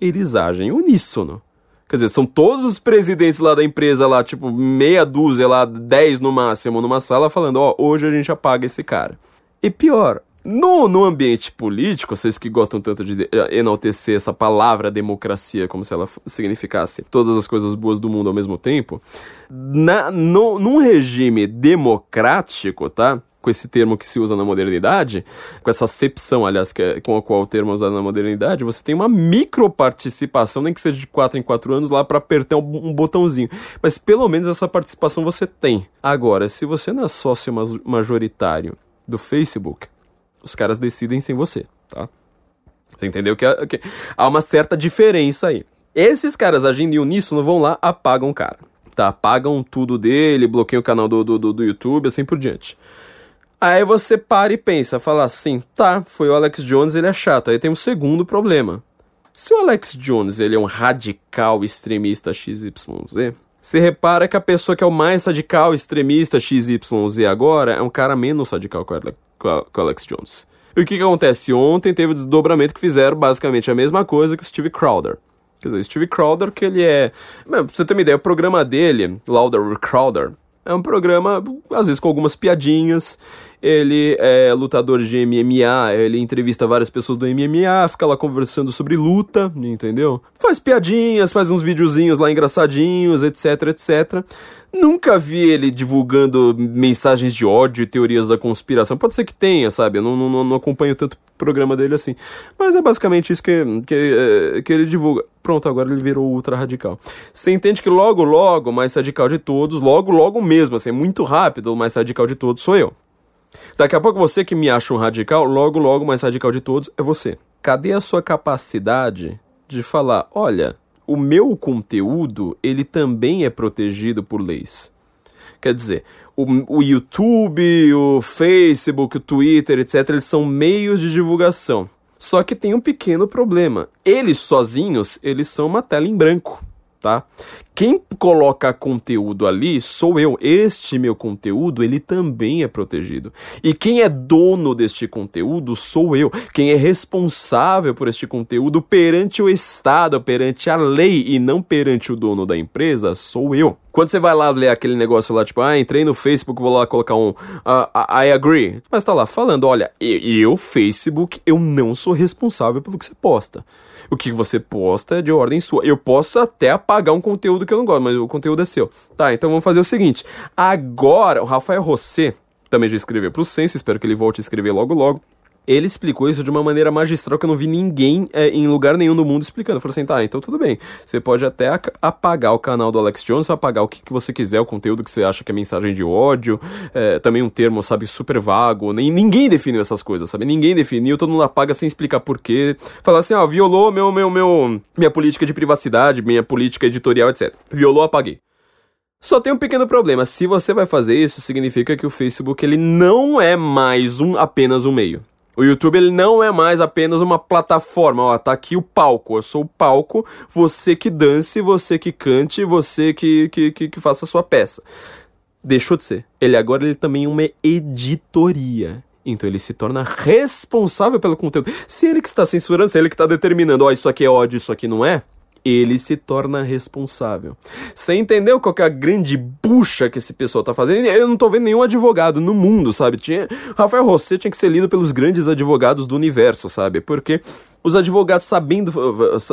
eles agem uníssono. Quer dizer, são todos os presidentes lá da empresa, lá, tipo, meia dúzia, lá, dez no máximo, numa sala, falando, ó, oh, hoje a gente apaga esse cara. E pior, no, no ambiente político, vocês que gostam tanto de enaltecer essa palavra democracia como se ela significasse todas as coisas boas do mundo ao mesmo tempo, na, no, num regime democrático, tá? com esse termo que se usa na modernidade, com essa acepção, aliás, que é, com a qual o termo é usado na modernidade, você tem uma microparticipação, nem que seja de 4 em 4 anos, lá para apertar um, um, botãozinho. Mas pelo menos essa participação você tem. Agora, se você não é sócio majoritário do Facebook, os caras decidem sem você, tá? Você entendeu que, que há uma certa diferença aí. Esses caras agindo em uníssono vão lá, apagam o cara. Tá, apagam tudo dele, bloqueiam o canal do, do, do YouTube, assim por diante. Aí você para e pensa, fala assim, tá, foi o Alex Jones, ele é chato. Aí tem um segundo problema. Se o Alex Jones ele é um radical extremista XYZ, você repara que a pessoa que é o mais radical extremista XYZ agora é um cara menos radical que o Alex Jones. E o que, que acontece? Ontem teve o desdobramento que fizeram basicamente a mesma coisa que o Steve Crowder. Quer dizer, Steve Crowder, que ele é. Pra você ter uma ideia, o programa dele, Louder Crowder, é um programa, às vezes com algumas piadinhas. Ele é lutador de MMA, ele entrevista várias pessoas do MMA, fica lá conversando sobre luta, entendeu? Faz piadinhas, faz uns videozinhos lá engraçadinhos, etc, etc. Nunca vi ele divulgando mensagens de ódio e teorias da conspiração. Pode ser que tenha, sabe? Eu não, não, não acompanho tanto programa dele assim. Mas é basicamente isso que, que, é, que ele divulga. Pronto, agora ele virou ultra radical. Você entende que logo, logo, o mais radical de todos, logo, logo mesmo, assim, muito rápido, o mais radical de todos sou eu. Daqui a pouco você que me acha um radical, logo, logo, mais radical de todos é você. Cadê a sua capacidade de falar, olha, o meu conteúdo, ele também é protegido por leis. Quer dizer, o, o YouTube, o Facebook, o Twitter, etc., eles são meios de divulgação. Só que tem um pequeno problema. Eles sozinhos, eles são uma tela em branco tá? Quem coloca conteúdo ali sou eu. Este meu conteúdo, ele também é protegido. E quem é dono deste conteúdo sou eu. Quem é responsável por este conteúdo perante o Estado, perante a lei e não perante o dono da empresa sou eu. Quando você vai lá ler aquele negócio lá, tipo, ah, entrei no Facebook, vou lá colocar um uh, I agree. Mas tá lá falando, olha, eu, Facebook, eu não sou responsável pelo que você posta. O que você posta é de ordem sua. Eu posso até apagar um conteúdo que eu não gosto, mas o conteúdo é seu. Tá, então vamos fazer o seguinte. Agora, o Rafael Rosset também já escreveu pro Senso, espero que ele volte a escrever logo logo ele explicou isso de uma maneira magistral que eu não vi ninguém é, em lugar nenhum do mundo explicando. Eu falei assim, tá, então tudo bem. Você pode até apagar o canal do Alex Jones, apagar o que, que você quiser, o conteúdo que você acha que é mensagem de ódio, é, também um termo, sabe, super vago. Nem, ninguém definiu essas coisas, sabe? Ninguém definiu, todo mundo apaga sem explicar porquê. Falar assim, ó, ah, violou meu, meu, meu, minha política de privacidade, minha política editorial, etc. Violou, apaguei. Só tem um pequeno problema. Se você vai fazer isso, significa que o Facebook ele não é mais um apenas um meio. O YouTube ele não é mais apenas uma plataforma, ó, tá aqui o palco, eu sou o palco, você que dance, você que cante, você que, que, que, que faça a sua peça. Deixou de ser. Ele agora ele também é uma editoria. Então ele se torna responsável pelo conteúdo. Se ele que está censurando, se ele que está determinando, ó, isso aqui é ódio, isso aqui não é, ele se torna responsável. Você entendeu qual é a grande bucha que esse pessoal tá fazendo? Eu não tô vendo nenhum advogado no mundo, sabe? Tinha, Rafael Rosset tinha que ser lido pelos grandes advogados do universo, sabe? Porque os advogados, sabendo,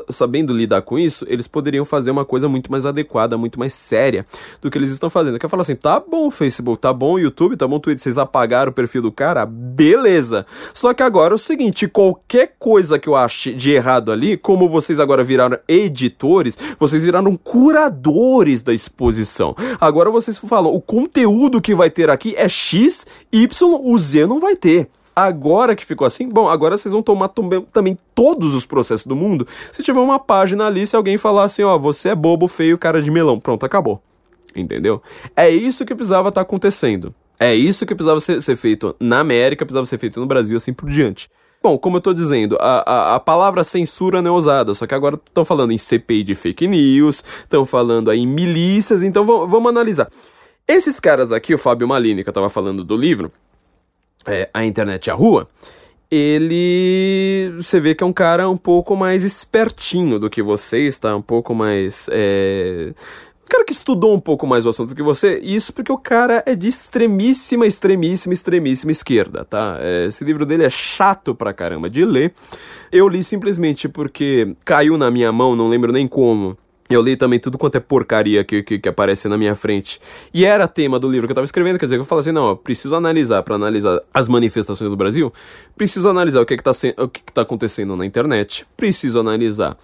sabendo lidar com isso, eles poderiam fazer uma coisa muito mais adequada, muito mais séria do que eles estão fazendo. Quer falar assim, tá bom Facebook, tá bom YouTube, tá bom Twitter, vocês apagaram o perfil do cara, beleza. Só que agora é o seguinte, qualquer coisa que eu ache de errado ali, como vocês agora viraram vocês viraram curadores da exposição. Agora vocês falam, o conteúdo que vai ter aqui é X, Y, o Z não vai ter. Agora que ficou assim, bom, agora vocês vão tomar também todos os processos do mundo. Se tiver uma página ali, se alguém falar assim, ó, você é bobo, feio, cara de melão, pronto, acabou. Entendeu? É isso que precisava estar tá acontecendo. É isso que precisava ser, ser, feito na América, precisava ser feito no Brasil, assim por diante. Bom, como eu tô dizendo, a, a, a palavra censura não é usada, só que agora estão falando em CPI de fake news, estão falando aí em milícias, então vamos analisar. Esses caras aqui, o Fábio Malini, que eu tava falando do livro, é, A Internet e a Rua, ele. Você vê que é um cara um pouco mais espertinho do que você, está um pouco mais. É, cara que estudou um pouco mais o assunto que você, isso porque o cara é de extremíssima, extremíssima, extremíssima esquerda, tá? É, esse livro dele é chato pra caramba de ler. Eu li simplesmente porque caiu na minha mão, não lembro nem como. Eu li também tudo quanto é porcaria que, que, que, aparece na minha frente. E era tema do livro que eu tava escrevendo, quer dizer, eu falei assim, não, eu preciso analisar, para analisar as manifestações do Brasil, preciso analisar o que, que, tá, o que, que tá acontecendo na internet, preciso analisar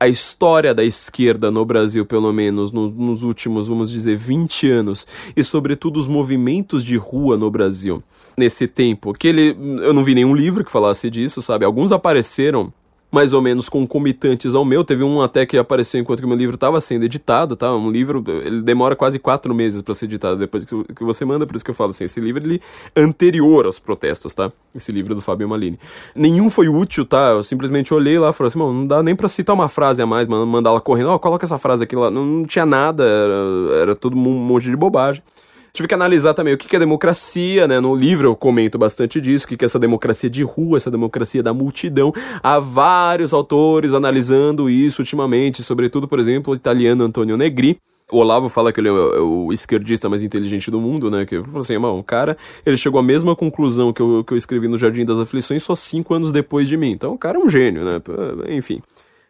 a história da esquerda no Brasil, pelo menos no, nos últimos, vamos dizer, 20 anos, e sobretudo os movimentos de rua no Brasil nesse tempo. Que ele. Eu não vi nenhum livro que falasse disso, sabe? Alguns apareceram mais ou menos concomitantes ao meu. Teve um até que apareceu enquanto que meu livro estava sendo editado, tá? Um livro, ele demora quase quatro meses para ser editado depois que, você manda, por isso que eu falo assim, esse livro ele anterior aos protestos, tá? Esse livro do Fabio Malini. Nenhum foi útil, tá? Eu simplesmente olhei lá e falei assim, mano, não dá nem para citar uma frase a mais, mandar ela correndo, ó, oh, coloca essa frase aqui lá. Não, não tinha nada, era, era tudo um monte de bobagem. Tive que analisar também o que é democracia, né? No livro eu comento bastante disso, o que é essa democracia de rua, essa democracia da multidão. Há vários autores analisando isso ultimamente, sobretudo, por exemplo, o italiano Antonio Negri. O Olavo fala que ele é o, o esquerdista mais inteligente do mundo, né? Que falou assim, irmão, o cara, ele chegou à mesma conclusão que eu, que eu escrevi no Jardim das Aflições só cinco anos depois de mim. Então o cara é um gênio, né? Enfim.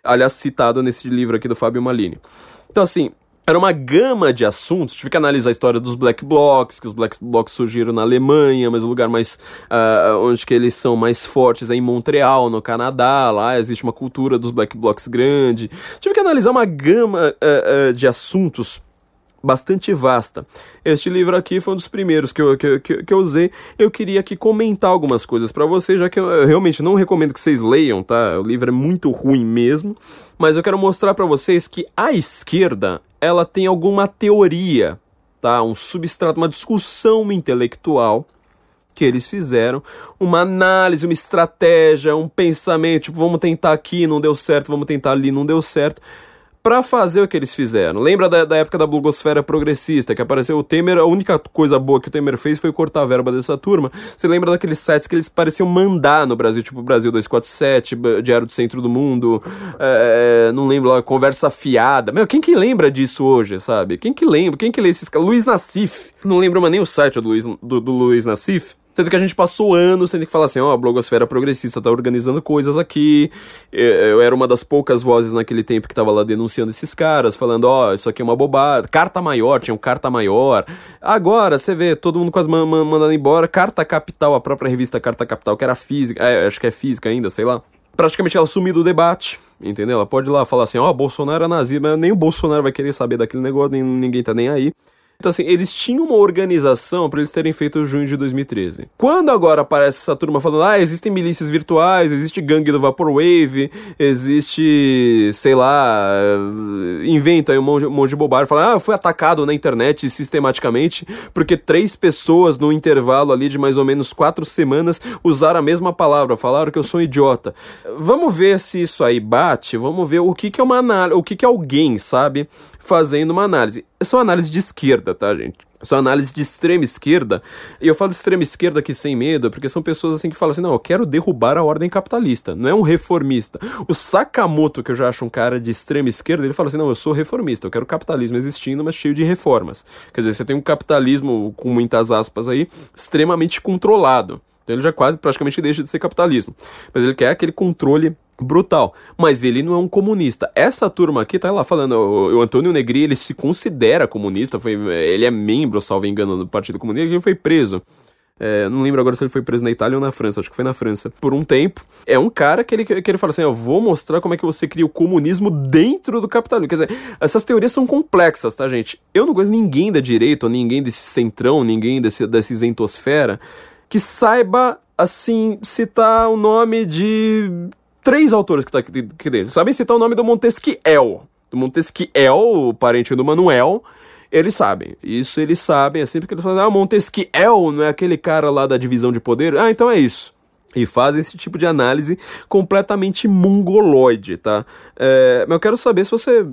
Aliás, citado nesse livro aqui do Fábio Malini. Então, assim, era uma gama de assuntos. Tive que analisar a história dos Black Blocs, que os Black Blocs surgiram na Alemanha, mas o lugar mais uh, onde que eles são mais fortes é em Montreal, no Canadá. Lá existe uma cultura dos Black Blocs grande. Tive que analisar uma gama uh, uh, de assuntos bastante vasta. Este livro aqui foi um dos primeiros que eu, que, que, que eu usei. Eu queria aqui comentar algumas coisas para vocês, já que eu, eu, realmente não recomendo que vocês leiam, tá? O livro é muito ruim mesmo, mas eu quero mostrar para vocês que a esquerda, ela tem alguma teoria, tá? Um substrato, uma discussão intelectual que eles fizeram, uma análise, uma estratégia, um pensamento, tipo, vamos tentar aqui, não deu certo, vamos tentar ali, não deu certo para fazer o que eles fizeram. Lembra da, da, época da blogosfera progressista, que apareceu o Temer, a única coisa boa que o Temer fez foi cortar a verba dessa turma. Você lembra daqueles sites que eles pareciam mandar no Brasil, tipo Brasil 247, Diário do Centro do Mundo, é, não lembro lá, Conversa Fiada. Meu, quem que lembra disso hoje, sabe? Quem que lembra? Quem que lê esses caras? Luiz Nassif. Não lembro mais nem o site do Luiz, do, do Luiz Nassif. Sendo que a gente passou anos tendo que falar assim, ó, oh, a blogosfera progressista tá organizando coisas aqui. Eu era uma das poucas vozes naquele tempo que tava lá denunciando esses caras, falando, ó, oh, isso aqui é uma bobada. Carta maior, tinha um carta maior. Agora, você vê, todo mundo quase man mandando embora. Carta Capital, a própria revista Carta Capital, que era física, é, acho que é física ainda, sei lá. Praticamente ela sumiu do debate, entendeu? Ela pode ir lá falar assim, ó, oh, Bolsonaro é nazista, mas nem o Bolsonaro vai querer saber daquele negócio, nem, ninguém tá nem aí. Então, assim, eles tinham uma organização para eles terem feito junho de 2013. Quando agora aparece essa turma falando, ah, existem milícias virtuais, existe gangue do Vaporwave, existe, sei lá, inventa aí um monte, um monte de bobagem, fala, ah, foi atacado na internet sistematicamente, porque três pessoas no intervalo ali de mais ou menos quatro semanas usaram a mesma palavra, falaram que eu sou um idiota. Vamos ver se isso aí bate, vamos ver o que, que é uma análise, o que, que alguém, sabe, fazendo uma análise. É só análise de esquerda, tá, gente? É só análise de extrema esquerda. E eu falo extrema esquerda aqui sem medo, porque são pessoas assim que falam assim: não, eu quero derrubar a ordem capitalista. Não é um reformista. O Sakamoto, que eu já acho um cara de extrema esquerda, ele fala assim: não, eu sou reformista, eu quero capitalismo existindo, mas cheio de reformas. Quer dizer, você tem um capitalismo, com muitas aspas aí, extremamente controlado. Então ele já quase praticamente deixa de ser capitalismo. Mas ele quer aquele controle brutal. Mas ele não é um comunista. Essa turma aqui tá lá falando, o, o Antônio Negri, ele se considera comunista, foi, ele é membro, salvo engano, do Partido Comunista, ele foi preso. É, não lembro agora se ele foi preso na Itália ou na França, acho que foi na França, por um tempo. É um cara que ele, que ele fala assim: eu vou mostrar como é que você cria o comunismo dentro do capitalismo. Quer dizer, essas teorias são complexas, tá, gente? Eu não conheço ninguém da direita, ninguém desse centrão, ninguém desse, dessa isentosfera, que saiba assim, citar o nome de três autores que tá aqui, aqui dentro. Sabem citar o nome do Montesquiel. Do Montesquiel, o parente do Manuel. Eles sabem. Isso eles sabem. É sempre que eles falam, ah, Montesquiel não é aquele cara lá da divisão de poder? Ah, então é isso e fazem esse tipo de análise completamente mongoloide, tá? É, mas eu quero saber se você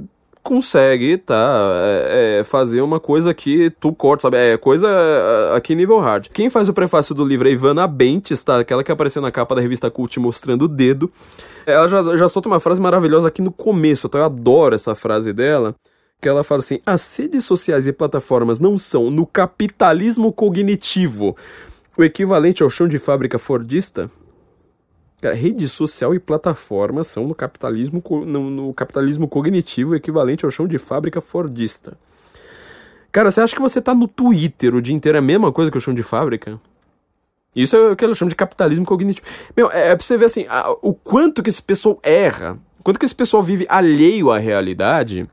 consegue, tá? É, é, fazer uma coisa que tu corta, sabe? É coisa é, aqui nível hard. Quem faz o prefácio do livro é Ivana Bentes, tá? Aquela que apareceu na capa da revista Cult mostrando o dedo. Ela já, já solta uma frase maravilhosa aqui no começo, tá? Eu adoro essa frase dela que ela fala assim: as redes sociais e plataformas não são, no capitalismo cognitivo, o equivalente ao chão de fábrica fordista? Cara, rede social e plataforma são no capitalismo, no, no capitalismo cognitivo equivalente ao chão de fábrica fordista. Cara, você acha que você tá no Twitter o dia inteiro é a mesma coisa que o chão de fábrica? Isso é o que eu chamo de capitalismo cognitivo. Meu, é, é pra você ver assim, a, o quanto que esse pessoal erra, quanto que esse pessoal vive alheio à realidade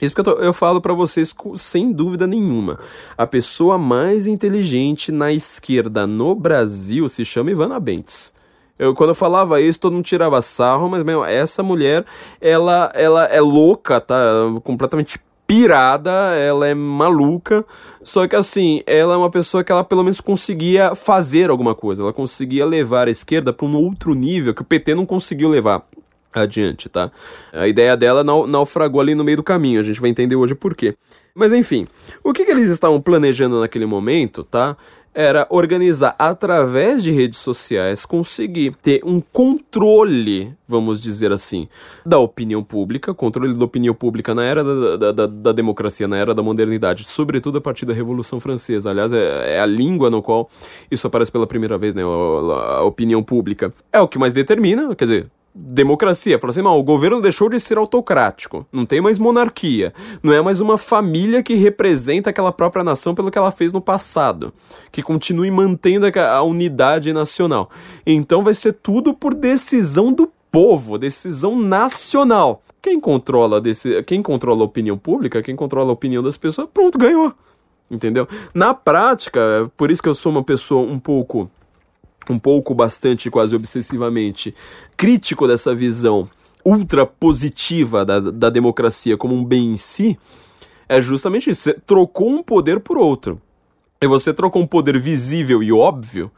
isso porque eu, tô, eu falo para vocês sem dúvida nenhuma. A pessoa mais inteligente na esquerda no Brasil se chama Ivana Bentes. Eu, quando eu falava isso, todo mundo tirava sarro, mas, meu, essa mulher, ela, ela é louca, tá? Completamente pirada, ela é maluca, só que assim, ela é uma pessoa que ela pelo menos conseguia fazer alguma coisa, ela conseguia levar a esquerda para um outro nível que o PT não conseguiu levar adiante, tá? A ideia dela naufragou ali no meio do caminho, a gente vai entender hoje por quê. Mas enfim, o que, que eles estavam planejando naquele momento, tá? Era organizar através de redes sociais, conseguir ter um controle, vamos dizer assim, da opinião pública, controle da opinião pública na era da, da, da, da democracia, na era da modernidade, sobretudo a partir da Revolução Francesa. Aliás, é, é, a língua no qual isso aparece pela primeira vez, né? A, a opinião pública. É o que mais determina, quer dizer, democracia. Fala assim, não, o governo deixou de ser autocrático. Não tem mais monarquia. Não é mais uma família que representa aquela própria nação pelo que ela fez no passado. Que continue mantendo a unidade nacional. Então vai ser tudo por decisão do povo, decisão nacional. Quem controla, desse, quem controla a opinião pública, quem controla a opinião das pessoas, pronto, ganhou. Entendeu? Na prática, por isso que eu sou uma pessoa um pouco um pouco, bastante, quase obsessivamente crítico dessa visão ultra positiva da, da democracia como um bem em si, é justamente isso. Você trocou um poder por outro. E você trocou um poder visível e óbvio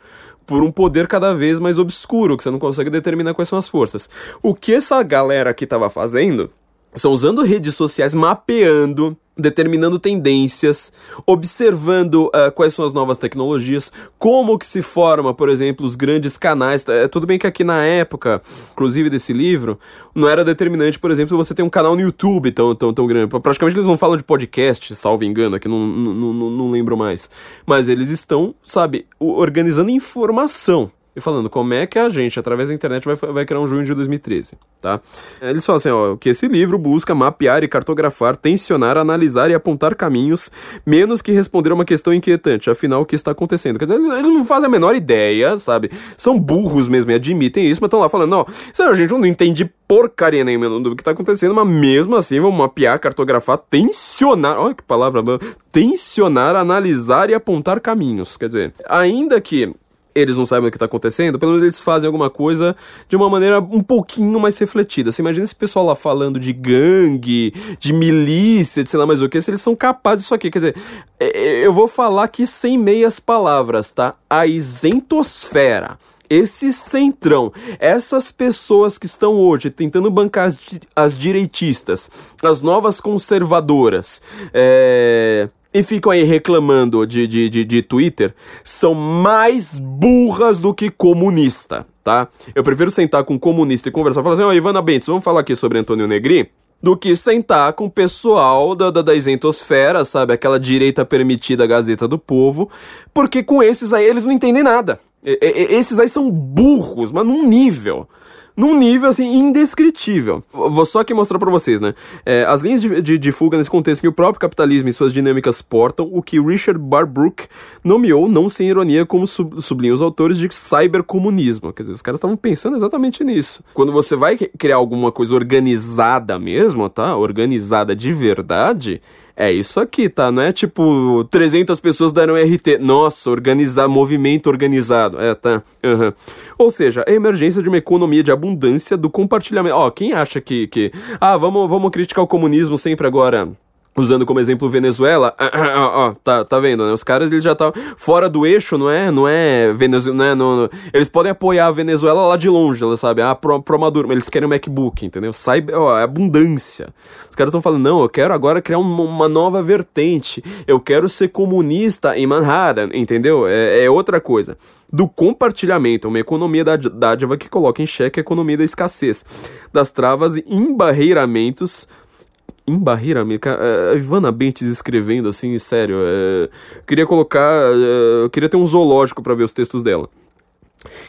por um poder cada vez mais obscuro, que você não consegue determinar quais são as forças. O que essa galera aqui estava fazendo são usando redes sociais, mapeando determinando tendências, observando uh, quais são as novas tecnologias, como que se forma, por exemplo, os grandes canais. É tudo bem que aqui na época, inclusive desse livro, não era determinante, por exemplo, você ter um canal no YouTube tão, tão, tão grande. Praticamente eles não falam de podcast, salvo engano, aqui não, não, não, não lembro mais. Mas eles estão, sabe, organizando informação e falando como é que a gente, através da internet, vai, vai criar um junho de 2013, tá? Eles falam assim, ó, que esse livro busca mapear e cartografar, tensionar, analisar e apontar caminhos, menos que responder a uma questão inquietante, afinal, o que está acontecendo? Quer dizer, eles, eles não fazem a menor ideia, sabe? São burros mesmo e admitem isso, mas estão lá falando, ó, a gente não entende porcaria nenhuma do que está acontecendo, mas mesmo assim vamos mapear, cartografar, tensionar, olha que palavra, tensionar, analisar e apontar caminhos. Quer dizer, ainda que eles não sabem o que está acontecendo, pelo menos eles fazem alguma coisa de uma maneira um pouquinho mais refletida. Você imagina esse pessoal lá falando de gangue, de milícia, de sei lá mais o que, se eles são capazes disso aqui. Quer dizer, é, é, eu vou falar aqui sem meias palavras, tá? A isentosfera esse centrão, essas pessoas que estão hoje tentando bancar as, as direitistas, as novas conservadoras, é, e ficam aí reclamando de, de, de, de Twitter são mais burras do que comunista, tá? Eu prefiro sentar com um comunista e conversar, falar assim, ó, oh, Ivana Bentes, vamos falar aqui sobre Antônio Negri? Do que sentar com o pessoal da, da, da isentosfera, sabe? Aquela direita permitida Gazeta do Povo, porque com esses aí eles não entendem nada. E, e, esses aí são burros, mas num nível num nível assim indescritível. Vou só aqui mostrar para vocês, né? É, as linhas de, de, de, fuga nesse contexto que o próprio capitalismo e suas dinâmicas portam, o que Richard Barbrook nomeou, não sem ironia, como sub, os autores de cybercomunismo. Quer dizer, os caras estavam pensando exatamente nisso. Quando você vai criar alguma coisa organizada mesmo, tá? Organizada de verdade, é isso aqui, tá? Não é tipo 300 pessoas deram RT. Nossa, organizar, movimento organizado. É, tá. Uhum. Ou seja, a emergência de uma economia de abundância do compartilhamento. Ó, quem acha que, que. Ah, vamos, vamos criticar o comunismo sempre agora usando como exemplo Venezuela, ó, tá, tá vendo, né? Os caras eles já estão tá fora do eixo, não é? Não é Venezuela, não é, no, no, eles podem apoiar a Venezuela lá de longe, ela sabe? Ah, pro, pro Maduro, eles querem o MacBook, entendeu? Sai, ó, é abundância. Os caras estão falando, não, eu quero agora criar um, uma nova vertente. Eu quero ser comunista em Manhattan, entendeu? É, é outra coisa do compartilhamento, uma economia da dádiva que coloca em xeque a economia da escassez, das travas e embarreiramentos embarreira-me. A Ivana Bentes escrevendo assim, sério. É, queria colocar. É, queria ter um zoológico para ver os textos dela.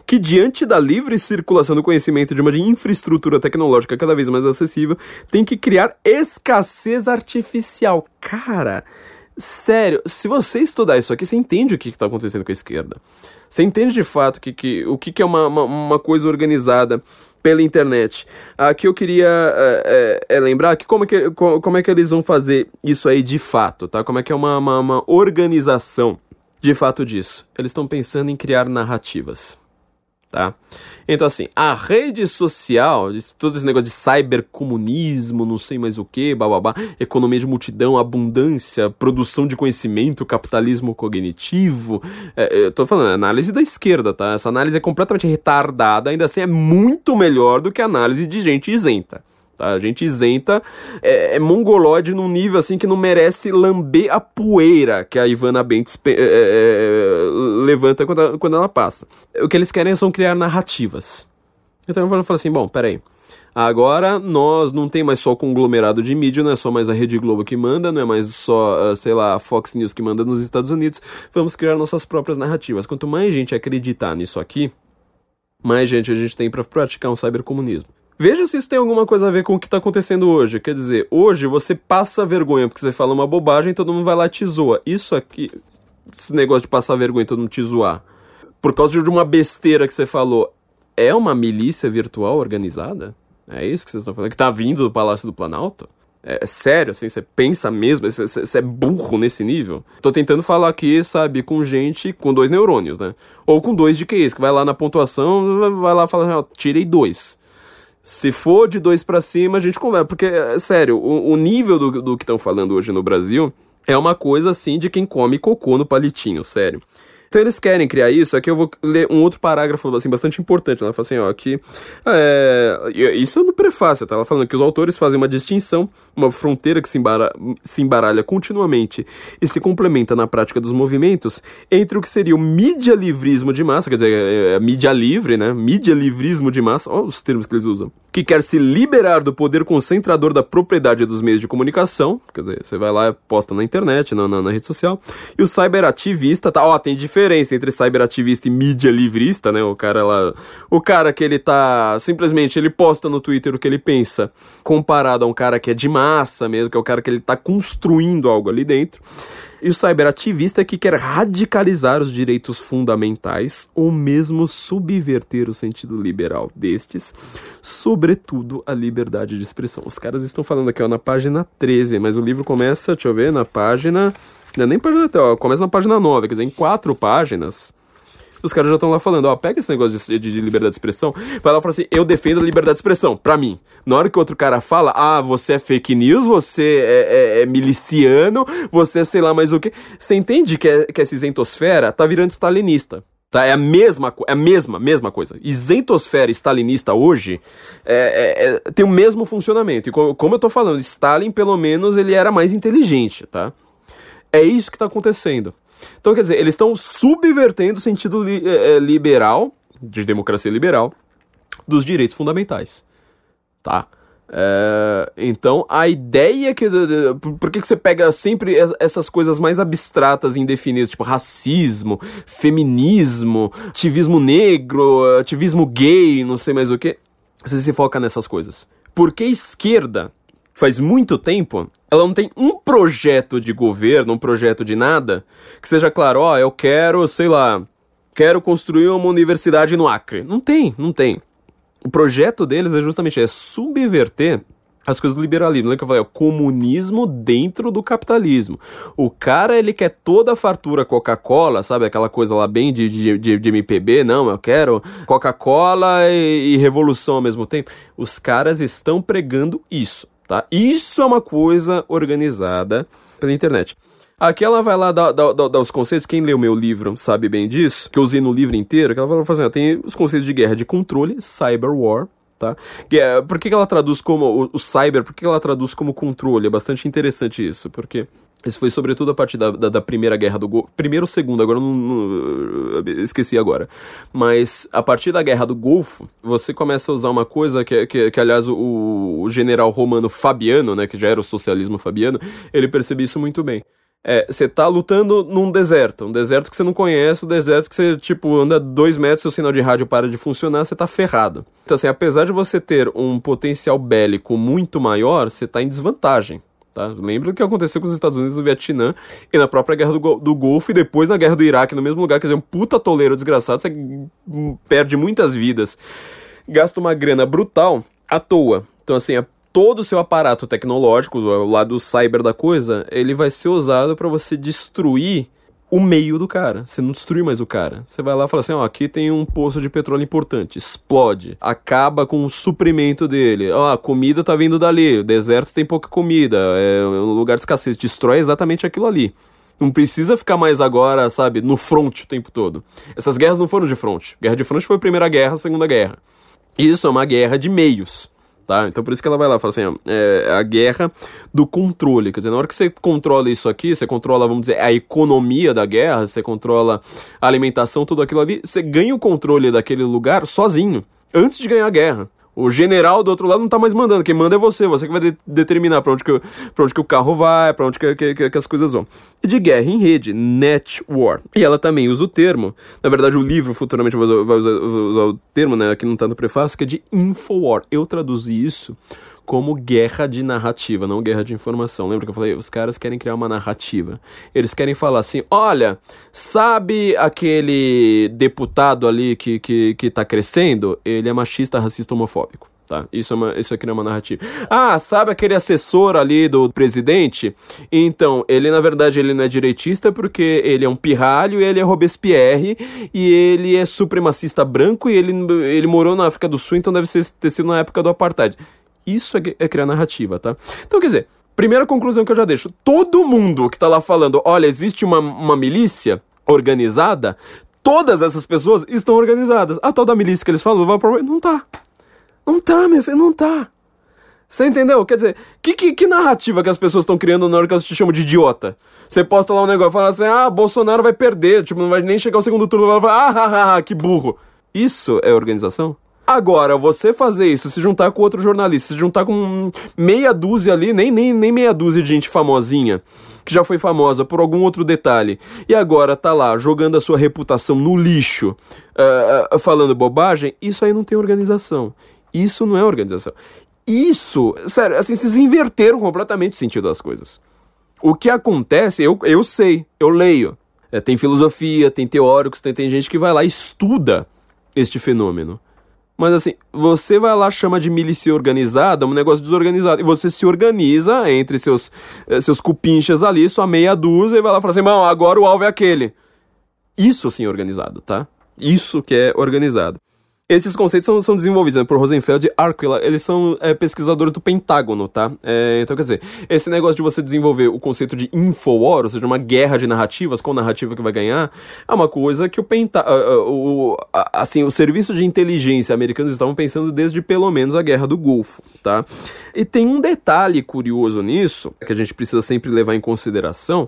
Que diante da livre circulação do conhecimento de uma infraestrutura tecnológica cada vez mais acessível, tem que criar escassez artificial. Cara, sério, se você estudar isso aqui, você entende o que está acontecendo com a esquerda. Você entende de fato que, que, o que, que é uma, uma, uma coisa organizada pela internet. Aqui eu queria é, é, é, lembrar que como, é que como é que eles vão fazer isso aí de fato, tá? Como é que é uma, uma, uma organização de fato disso. Eles estão pensando em criar narrativas tá? Então, assim, a rede social, todo esse negócio de cybercomunismo, não sei mais o que, bababá, economia de multidão, abundância, produção de conhecimento, capitalismo cognitivo, é, eu tô falando, é análise da esquerda, tá? Essa análise é completamente retardada, ainda assim é muito melhor do que a análise de gente isenta. Tá? A gente isenta é, é mongolóide num nível assim que não merece lamber a poeira que a Ivana Bentes é, é, é, levanta quando ela, quando ela passa. O que eles querem são criar narrativas. Então eu falo assim, bom, peraí. Agora nós não tem mais só o conglomerado de mídia, não é só mais a Rede Globo que manda, não é mais só, ah, sei lá, a Fox News que manda nos Estados Unidos. Vamos criar nossas próprias narrativas. Quanto mais gente acreditar nisso aqui, mais gente a gente tem para praticar um cybercomunismo. Veja se isso tem alguma coisa a ver com o que está acontecendo hoje. Quer dizer, hoje você passa vergonha porque você fala uma bobagem e todo mundo vai lá e te zoa. Isso aqui, esse negócio de passar vergonha e todo mundo te zoar, por causa de uma besteira que você falou, é uma milícia virtual organizada? É isso que vocês estão falando? Que tá vindo do Palácio do Planalto? É, é sério, assim, você pensa mesmo, você é burro nesse nível? Tô tentando falar aqui, sabe, com gente com dois neurônios, né? Ou com dois de QIs, que vai lá na pontuação, vai lá e fala, ó, tirei dois. Se for de dois para cima, a gente conversa. Porque, é, sério, o, o nível do, do que estão falando hoje no Brasil é uma coisa assim de quem come cocô no palitinho, sério. Então eles querem criar isso, aqui eu vou ler um outro parágrafo assim, bastante importante. Ela fala assim, ó, aqui. É, isso é no prefácio, tá? Ela falando que os autores fazem uma distinção, uma fronteira que se, embara, se embaralha continuamente e se complementa na prática dos movimentos entre o que seria o mídia livrismo de massa, quer dizer, é, é, mídia livre, né? Mídia livrismo de massa, olha os termos que eles usam. Que quer se liberar do poder concentrador da propriedade dos meios de comunicação, quer dizer, você vai lá posta na internet, na, na, na rede social, e o cyberativista, tá? Ó, tem diferença diferença entre cyberativista e mídia livrista, né? O cara lá. O cara que ele tá. Simplesmente ele posta no Twitter o que ele pensa, comparado a um cara que é de massa mesmo, que é o cara que ele tá construindo algo ali dentro. E o cyberativista é que quer radicalizar os direitos fundamentais ou mesmo subverter o sentido liberal destes, sobretudo a liberdade de expressão. Os caras estão falando aqui ó, na página 13, mas o livro começa, deixa eu ver, na página não é nem página ó, começa na página 9, quer dizer, em quatro páginas. Os caras já estão lá falando, ó, pega esse negócio de, de, de, liberdade de expressão, vai lá e fala assim, eu defendo a liberdade de expressão, pra mim. Na hora que outro cara fala, ah, você é fake news, você é, é, é miliciano, você é sei lá mais o que. Você entende que, é, que essa isentosfera tá virando stalinista. Tá, é a mesma, é a mesma, mesma coisa. Isentosfera stalinista hoje é, é, é, tem o mesmo funcionamento. E como, como eu tô falando, Stalin, pelo menos, ele era mais inteligente, tá? É isso que está acontecendo. Então, quer dizer, eles estão subvertendo o sentido li é, é, liberal, de democracia liberal, dos direitos fundamentais. Tá? É, então, a ideia que. Por que, que você pega sempre essas coisas mais abstratas e indefinidas, tipo racismo, feminismo, ativismo negro, ativismo gay, não sei mais o que? Você se foca nessas coisas. Porque esquerda faz muito tempo, ela não tem um projeto de governo, um projeto de nada, que seja claro, ó, oh, eu quero, sei lá, quero construir uma universidade no Acre. Não tem, não tem. O projeto deles é justamente é subverter as coisas do liberalismo. Lembra que eu falei? O comunismo dentro do capitalismo. O cara, ele quer toda a fartura Coca-Cola, sabe? Aquela coisa lá bem de, de, de, de MPB. Não, eu quero Coca-Cola e, e revolução ao mesmo tempo. Os caras estão pregando isso, tá? Isso é uma coisa organizada pela internet. Aqui ela vai lá dar, dar, dar, os conceitos. Quem leu meu livro sabe bem disso, que eu usei no livro inteiro. Que ela vai fazer, assim, tem os conceitos de guerra de controle, cyber war, tá? É, por que, que ela traduz como o, o cyber? Por que, que ela traduz como controle? É bastante interessante isso, porque isso foi sobretudo a partir da, da, da, Primeira Guerra do Golfo. Primeiro ou segundo, agora não, não, Esqueci agora. Mas a partir da Guerra do Golfo, você começa a usar uma coisa que, que, que aliás, o, o general romano Fabiano, né, que já era o socialismo fabiano, ele percebeu isso muito bem. É, você tá lutando num deserto, um deserto que você não conhece, um deserto que você, tipo, anda dois metros, seu sinal de rádio para de funcionar, você tá ferrado. Então, assim, apesar de você ter um potencial bélico muito maior, você tá em desvantagem. Tá? Lembra o que aconteceu com os Estados Unidos no Vietnã e na própria Guerra do, do Golfo e depois na Guerra do Iraque, no mesmo lugar, quer dizer, um puta toleiro desgraçado, você perde muitas vidas, gasta uma grana brutal à toa. Então, assim, a todo o seu aparato tecnológico, o lado cyber da coisa, ele vai ser usado para você destruir o meio do cara. Você não destrui mais o cara. Você vai lá e fala assim: ó, aqui tem um poço de petróleo importante. Explode. Acaba com o suprimento dele. Ó, a comida tá vindo dali. O deserto tem pouca comida. É um lugar de escassez. Destrói exatamente aquilo ali. Não precisa ficar mais agora, sabe, no front o tempo todo. Essas guerras não foram de front. Guerra de front foi a Primeira Guerra, a Segunda Guerra. Isso é uma guerra de meios tá? Então por isso que ela vai lá fala assim, ó, é a guerra do controle, quer dizer, na hora que você controla isso aqui, você controla, vamos dizer, a economia da guerra, você controla a alimentação, tudo aquilo ali, você ganha o controle daquele lugar sozinho, antes de ganhar a guerra. O general do outro lado não tá mais mandando, quem manda é você, você que vai de determinar para onde, que, pra onde que o carro vai, para onde que, que, que, as coisas vão. E de guerra em rede, net war. E ela também usa o termo, na verdade o livro futuramente vai usar, vai usar, vai usar o termo, né, aqui não tá no prefácio, que é de infowar. Eu traduzi isso como guerra de narrativa, não guerra de informação. Lembra que eu falei? Os caras querem criar uma narrativa. Eles querem falar assim: olha, sabe aquele deputado ali que, que, que tá crescendo? Ele é machista, racista, homofóbico. Tá? Isso, é uma, isso aqui não é uma narrativa. Ah, sabe aquele assessor ali do presidente? Então, ele na verdade ele não é direitista porque ele é um pirralho, ele é Robespierre e ele é supremacista branco e ele, ele morou na África do Sul, então deve ser, ter sido na época do apartheid. Isso é, é criar narrativa, tá? Então, quer dizer, primeira conclusão que eu já deixo: todo mundo que tá lá falando, olha, existe uma, uma milícia organizada, todas essas pessoas estão organizadas. A tal da milícia que eles falam, não tá. Não tá, meu filho, não tá. Você entendeu? Quer dizer, que, que, que narrativa que as pessoas estão criando na hora que elas te chamam de idiota? Você posta lá um negócio e fala assim, ah, Bolsonaro vai perder, tipo, não vai nem chegar ao segundo turno, ela vai, ah, ah, ah, que burro. Isso é organização? Agora, você fazer isso, se juntar com outro jornalista, se juntar com meia dúzia ali, nem, nem, nem meia dúzia de gente famosinha, que já foi famosa por algum outro detalhe, e agora tá lá jogando a sua reputação no lixo, uh, falando bobagem, isso aí não tem organização. Isso não é organização. Isso, sério, assim, vocês inverteram completamente o sentido das coisas. O que acontece, eu, eu sei, eu leio. É, tem filosofia, tem teóricos, tem, tem gente que vai lá e estuda este fenômeno. Mas assim, você vai lá, chama de milícia organizada, um negócio desorganizado. E você se organiza entre seus, eh, seus cupinchas ali, sua meia dúzia, e vai lá e fala assim: Não, agora o alvo é aquele. Isso sim é organizado, tá? Isso que é organizado. Esses conceitos são, são desenvolvidos né, por Rosenfeld e Arquila, eles são é, pesquisadores do Pentágono, tá? É, então, quer dizer, esse negócio de você desenvolver o conceito de Infowar, ou seja, uma guerra de narrativas, qual narrativa que vai ganhar, é uma coisa que o Pentágono, assim, o serviço de inteligência americanos estavam pensando desde pelo menos a Guerra do Golfo, tá? E tem um detalhe curioso nisso, que a gente precisa sempre levar em consideração,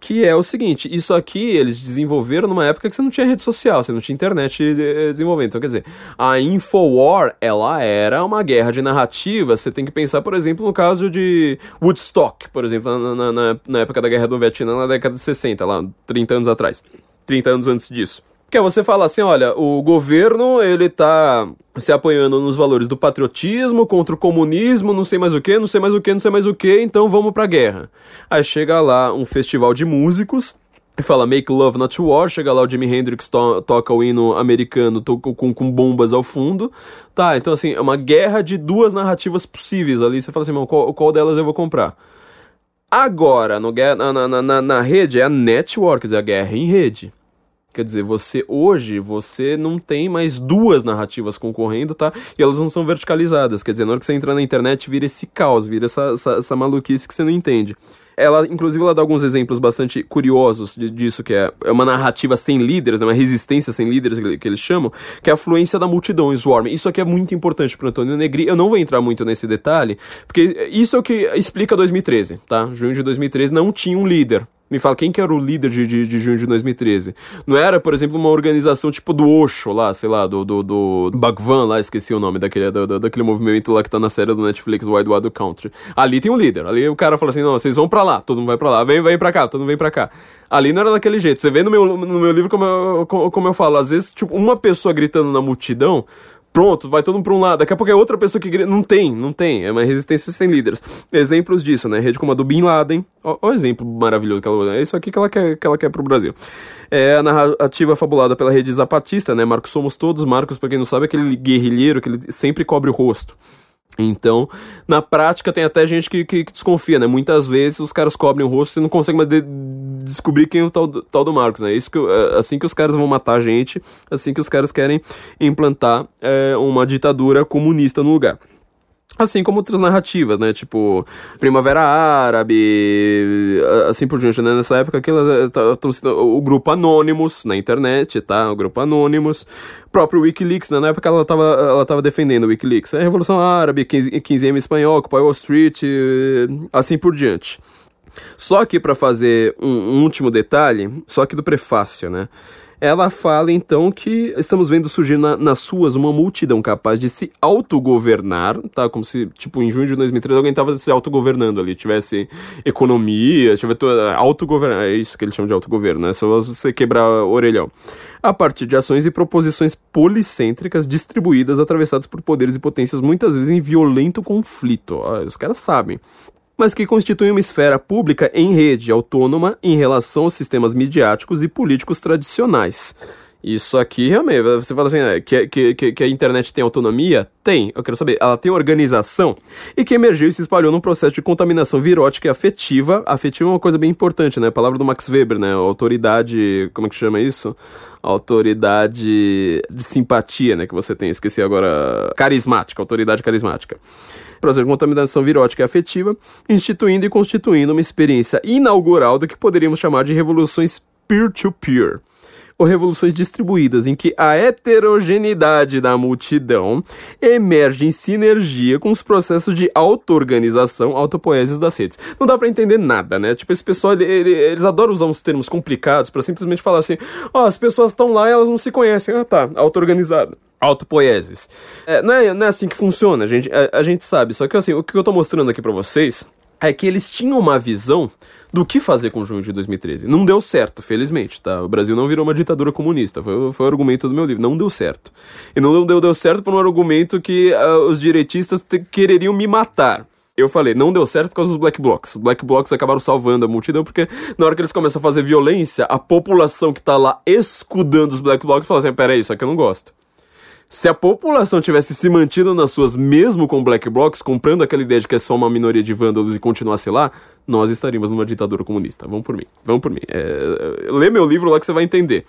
que é o seguinte, isso aqui eles desenvolveram numa época que você não tinha rede social, você não tinha internet eh, desenvolvendo. Então, quer dizer, a Infowar, ela era uma guerra de narrativa. Você tem que pensar, por exemplo, no caso de Woodstock, por exemplo, na, na, na época da Guerra do Vietnã, na década de 60, lá, 30 anos atrás. 30 anos antes disso. Que é você falar assim, olha, o governo, ele tá se apoiando nos valores do patriotismo contra o comunismo, não sei mais o que, não sei mais o que, não sei mais o que, então vamos pra guerra. Aí chega lá um festival de músicos, fala Make Love Not War, chega lá o Jimi Hendrix to toca o hino americano to com, com bombas ao fundo. Tá, então assim, é uma guerra de duas narrativas possíveis ali. Você fala assim, qual, qual delas eu vou comprar? Agora, no, na, na, na, na rede é a network, é a guerra em rede. Quer dizer, você hoje, você não tem mais duas narrativas concorrendo, tá? E elas não são verticalizadas. Quer dizer, na hora que você entra na internet, vira esse caos, vira essa, essa, essa maluquice que você não entende. Ela, inclusive, ela dá alguns exemplos bastante curiosos disso, que é, é uma narrativa sem líderes, né, uma resistência sem líderes, que, eles chamam, que é a fluência da multidão, Swarm. Isso aqui é muito importante para Antônio Negri. Eu não vou entrar muito nesse detalhe, porque isso é o que explica 2013, tá? Junho de 2013 não tinha um líder. Me fala, quem que era o líder de, de, de junho de 2013? Não era, por exemplo, uma organização tipo do Osho lá, sei lá, do, do, do Bhagwan lá, esqueci o nome daquele, daquele movimento lá que tá na série do Netflix, Wild Wild Country. Ali tem um líder, ali o cara fala assim, não, vocês vão pra lá, todo mundo vai pra lá, vem, vem pra cá, todo mundo vem pra cá. Ali não era daquele jeito. Você vê no meu, no meu livro como eu, como eu falo, às vezes, tipo, uma pessoa gritando na multidão pronto, vai todo mundo pra um lado. Daqui a pouco é outra pessoa que. Não tem, não tem. É uma resistência sem líderes. Exemplos disso, né? Rede como a do Bin Laden. Ó, ó o exemplo maravilhoso que ela É isso aqui que ela quer, que ela quer pro Brasil. É a narrativa fabulada pela rede zapatista, né? Marcos Somos Todos. Marcos, pra quem não sabe, é aquele guerrilheiro que ele sempre cobre o rosto. Então, na prática, tem até gente que, que, que, desconfia, né? Muitas vezes os caras cobrem o rosto e não consegue mais de descobrir quem é o tal, tal do Marcos, né? Isso que, é, assim que os caras vão matar a gente, assim que os caras querem implantar é, uma ditadura comunista no lugar. Assim como outras narrativas, né? Tipo, Primavera Árabe, assim por diante, né? Nessa época aquilo, o grupo Anonymous na internet, tá? O grupo Anonymous. próprio Wikileaks, né? Na época ela tava, ela tava defendendo o Wikileaks. A Revolução Árabe, 15, 15M espanhol, Occupy Wall Street, assim por diante. Só que para fazer um, um último detalhe, só que do prefácio, né? Ela fala então que estamos vendo surgir na, nas ruas uma multidão capaz de se autogovernar, tá? Como se, tipo, em junho de 2013 alguém tava se autogovernando ali, tivesse economia, tivesse autogovernar, é isso que eles chamam de autogoverno, né? Só você quebrar o orelhão. A partir de ações e proposições policêntricas distribuídas, atravessadas por poderes e potências muitas vezes em violento conflito. Ó, os caras sabem mas que constitui uma esfera pública em rede, autônoma em relação aos sistemas midiáticos e políticos tradicionais. Isso aqui realmente, você fala assim, é, que, que, que a internet tem autonomia? Tem. Eu quero saber, ela tem organização? E que emergiu e se espalhou num processo de contaminação virótica e afetiva. Afetiva é uma coisa bem importante, né? A palavra do Max Weber, né? Autoridade. Como é que chama isso? Autoridade de simpatia, né? Que você tem. Esqueci agora. Carismática, autoridade carismática processo de contaminação virótica e afetiva, instituindo e constituindo uma experiência inaugural do que poderíamos chamar de revoluções peer-to-peer. -peer ou revoluções distribuídas, em que a heterogeneidade da multidão emerge em sinergia com os processos de auto-organização, autopoieses das redes. Não dá para entender nada, né? Tipo, esse pessoal, ele, ele, eles adoram usar uns termos complicados para simplesmente falar assim: ó, oh, as pessoas estão lá e elas não se conhecem. Ah, tá, auto-organizado autopoieses. É, não, é, não é assim que funciona, a gente, a, a, gente sabe. Só que assim, o que eu tô mostrando aqui para vocês é que eles tinham uma visão do que fazer com o junho de 2013. Não deu certo, felizmente, tá? O Brasil não virou uma ditadura comunista, foi, foi o argumento do meu livro. Não deu certo. E não deu, deu certo por um argumento que uh, os direitistas quereriam me matar. Eu falei, não deu certo por causa dos black blocs. Os black blocs acabaram salvando a multidão, porque na hora que eles começam a fazer violência, a população que tá lá escudando os black blocs fala assim: peraí, isso aqui eu não gosto. Se a população tivesse se mantido nas suas, mesmo com black blocs, comprando aquela ideia de que é só uma minoria de vândalos e continuasse lá, nós estaríamos numa ditadura comunista. Vamos por mim, vamos por mim. É, lê meu livro lá que você vai entender.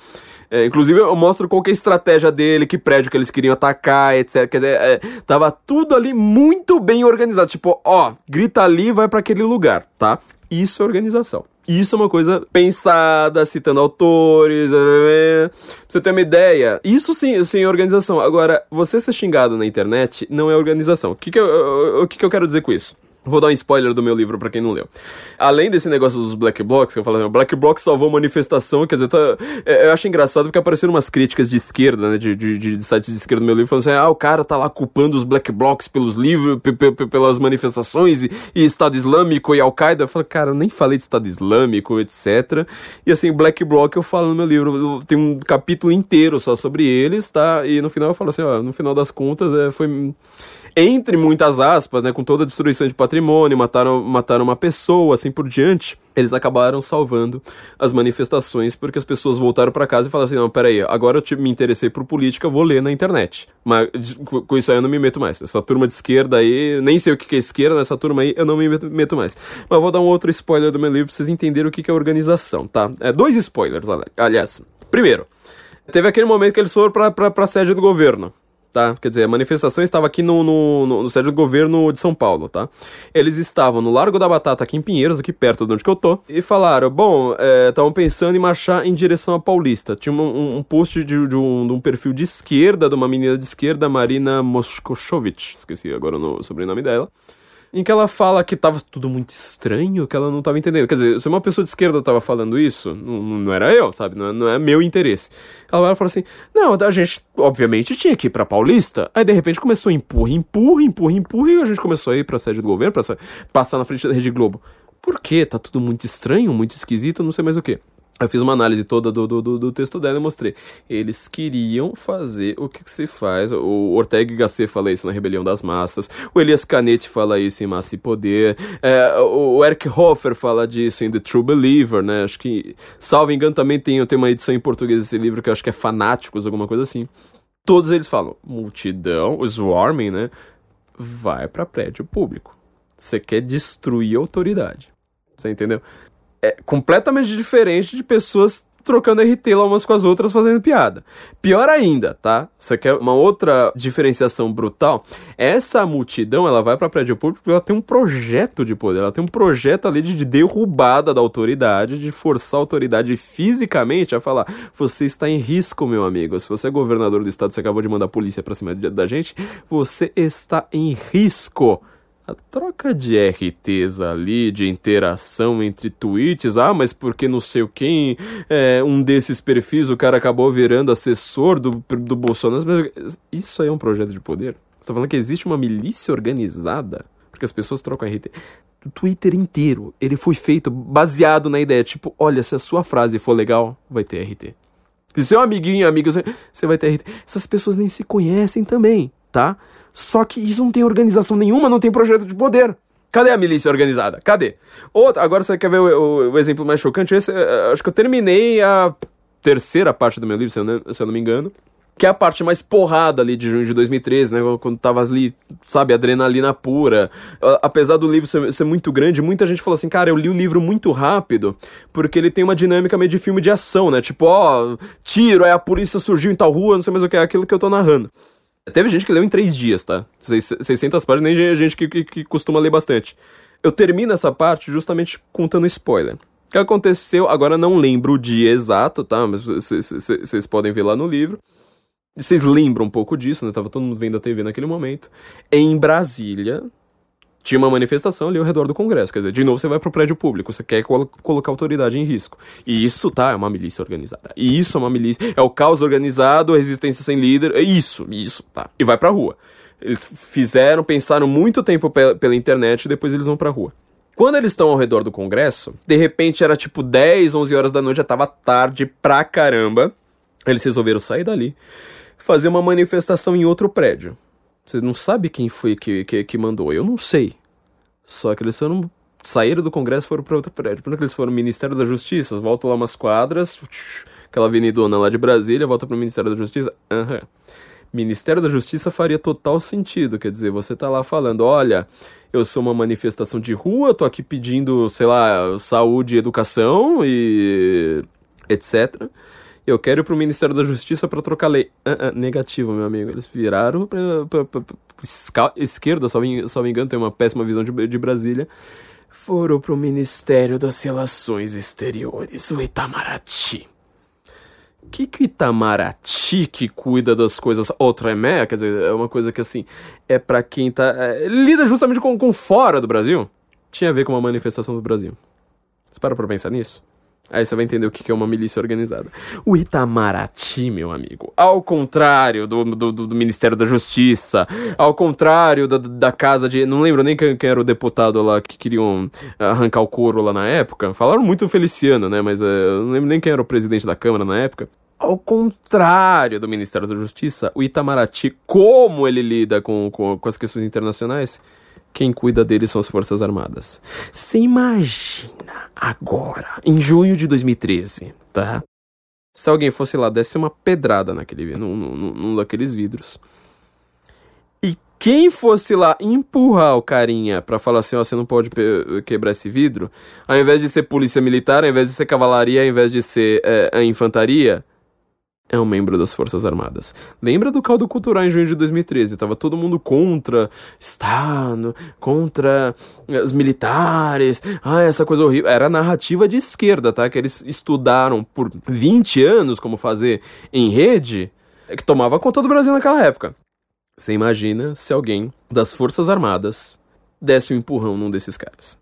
É, inclusive, eu mostro qual é a estratégia dele, que prédio que eles queriam atacar, etc. Quer dizer, é, tava tudo ali muito bem organizado. Tipo, ó, grita ali vai para aquele lugar, tá? Isso é organização. Isso é uma coisa pensada, citando autores, né, né, né. pra você ter uma ideia. Isso sim, sim é organização. Agora, você ser xingado na internet não é organização. O que, que, eu, o que, que eu quero dizer com isso? Vou dar um spoiler do meu livro para quem não leu. Além desse negócio dos Black Blocs, que eu falei, Black Blocs salvou manifestação, quer dizer, tá, é, eu acho engraçado porque apareceram umas críticas de esquerda, né, de, de, de, sites de esquerda do meu livro, falando assim, ah, o cara tá lá culpando os Black Blocs pelos livros, pelas manifestações e, e Estado Islâmico e Al-Qaeda. Eu falei, cara, eu nem falei de Estado Islâmico, etc. E assim, Black Bloc eu falo no meu livro, tem um capítulo inteiro só sobre eles, tá? E no final eu falo assim, ó, no final das contas, é, foi entre muitas aspas, né, com toda a destruição de patrimônio, mataram, mataram uma pessoa, assim por diante, eles acabaram salvando as manifestações porque as pessoas voltaram para casa e falaram assim: não, peraí, agora eu te, me interessei por política, vou ler na internet. Mas com isso aí eu não me meto mais. Essa turma de esquerda aí, nem sei o que é esquerda, nessa turma aí eu não me meto mais. Mas vou dar um outro spoiler do meu livro pra vocês entenderem o que é organização, tá? É, dois spoilers, aliás. Primeiro, teve aquele momento que eles foram pra, pra, pra sede do governo tá? Quer dizer, a manifestação estava aqui no, no, no, no sede do governo de São Paulo, tá? Eles estavam no Largo da Batata, aqui em Pinheiros, aqui perto de onde que eu tô, e falaram, bom, estavam é, pensando em marchar em direção à Paulista. Tinha um, um post de, de, um, de, um, perfil de esquerda, de uma menina de esquerda, Marina Moskovic, esqueci agora o sobrenome dela, em que ela fala que tava tudo muito estranho, que ela não tava entendendo. Quer dizer, se uma pessoa de esquerda tava falando isso, não, não era eu, sabe? Não é, não é meu interesse. Ela fala assim: não, a gente, obviamente, tinha que ir pra Paulista. Aí, de repente, começou a empurra, empurra, empurra, empurra, e a gente começou a ir pra sede do governo, pra passar na frente da Rede Globo. Por quê? Tá tudo muito estranho, muito esquisito, não sei mais o que. Eu fiz uma análise toda do, do, do, texto dela e mostrei. Eles queriam fazer o que, que se faz. O Ortega Gasset fala isso na Rebelião das Massas. O Elias Canetti fala isso em Massa e Poder. É, o Eric Hoffer fala disso em The True Believer, né? Acho que, salvo engano, também tem, tem uma edição em português desse livro que eu acho que é Fanáticos, alguma coisa assim. Todos eles falam, multidão, swarming, né? Vai para prédio público. Você quer destruir a autoridade. Você entendeu? É completamente diferente de pessoas trocando RT lá umas com as outras fazendo piada. Pior ainda, tá? Você quer uma outra diferenciação brutal? Essa multidão, ela vai para prédio público porque ela tem um projeto de poder, ela tem um projeto ali de derrubada da autoridade, de forçar a autoridade fisicamente a falar: "Você está em risco, meu amigo. Se você é governador do estado, você acabou de mandar a polícia para cima da gente, você está em risco." A troca de RTs ali, de interação entre tweets, ah, mas porque não sei quem, é, um desses perfis, o cara acabou virando assessor do, do Bolsonaro. Isso aí é um projeto de poder? Você tá falando que existe uma milícia organizada? Porque as pessoas trocam RT. O Twitter inteiro, ele foi feito baseado na ideia, tipo, olha, se a sua frase for legal, vai ter RT. Se seu amiguinho, amigo, você vai ter RT. Essas pessoas nem se conhecem também, tá? Só que isso não tem organização nenhuma, não tem projeto de poder. Cadê a milícia organizada? Cadê? Outra, agora você quer ver o, o, o exemplo mais chocante? Esse, uh, acho que eu terminei a terceira parte do meu livro, se eu, não, se eu não me engano. Que é a parte mais porrada ali de junho de 2013, né? Quando tava ali, sabe, adrenalina pura. Apesar do livro ser, ser, muito grande, muita gente falou assim, cara, eu li o livro muito rápido, porque ele tem uma dinâmica meio de filme de ação, né? Tipo, ó, tiro, aí a polícia surgiu em tal rua, não sei mais o que é aquilo que eu tô narrando. Teve gente que leu em três dias, tá? 600 páginas, nem gente que, que, que costuma ler bastante. Eu termino essa parte justamente contando spoiler. O que aconteceu, agora não lembro o dia exato, tá? Mas vocês podem ver lá no livro. Vocês lembram um pouco disso, né? Tava todo mundo vendo a TV naquele momento. Em Brasília, tinha uma manifestação ali ao redor do Congresso. Quer dizer, de novo você vai pro prédio público, você quer colo colocar a autoridade em risco. E isso, tá, é uma milícia organizada. E isso é uma milícia. É o caos organizado, a resistência sem líder. É isso, isso, tá. E vai pra rua. Eles fizeram, pensaram muito tempo pe pela internet e depois eles vão pra rua. Quando eles estão ao redor do Congresso, de repente era tipo 10, 11 horas da noite, já tava tarde pra caramba. Eles resolveram sair dali, fazer uma manifestação em outro prédio. Você não sabe quem foi que, que, que mandou. Eu não sei. Só que eles foram. Saíram do Congresso e foram para outro prédio. Primeiro que eles foram Ministério da Justiça, voltam lá umas quadras, aquela avenidona lá de Brasília, volta para o Ministério da Justiça. Aham. Uhum. Ministério da Justiça faria total sentido. Quer dizer, você tá lá falando, olha, eu sou uma manifestação de rua, tô aqui pedindo, sei lá, saúde, educação e etc. Eu quero ir pro Ministério da Justiça para trocar lei. Uh, uh, negativo, meu amigo. Eles viraram pra, pra, pra, pra esquerda, só me, só me engano, tem uma péssima visão de, de Brasília. Foram pro Ministério das Relações Exteriores, o Itamaraty. Que que Itamaraty que cuida das coisas outremé, quer dizer, é uma coisa que assim, é para quem tá. É, lida justamente com, com fora do Brasil. Tinha a ver com uma manifestação do Brasil. Você para pra pensar nisso? Aí você vai entender o que é uma milícia organizada. O Itamaraty, meu amigo, ao contrário do, do, do Ministério da Justiça, ao contrário da, da casa de. Não lembro nem quem, quem, era o deputado lá que queriam arrancar o couro lá na época. Falaram muito Feliciano, né? Mas uh, não lembro nem quem era o presidente da Câmara na época. Ao contrário do Ministério da Justiça, o Itamaraty, como ele lida com, com, com as questões internacionais, quem cuida dele são as Forças Armadas. Você imagina agora, em junho de 2013, tá? Se alguém fosse lá, desse uma pedrada naquele, num, num, num daqueles vidros. E quem fosse lá empurrar o carinha pra falar assim, ó, você não pode quebrar esse vidro, ao invés de ser polícia militar, ao invés de ser cavalaria, ao invés de ser é, a infantaria, é um membro das Forças Armadas. Lembra do caldo cultural em junho de 2013? Tava todo mundo contra Estado, contra eh, os militares. Ah, essa coisa horrível. Era a narrativa de esquerda, tá? Que eles estudaram por 20 anos como fazer em rede, é que tomava conta do Brasil naquela época. Você imagina se alguém das Forças Armadas desse um empurrão num desses caras.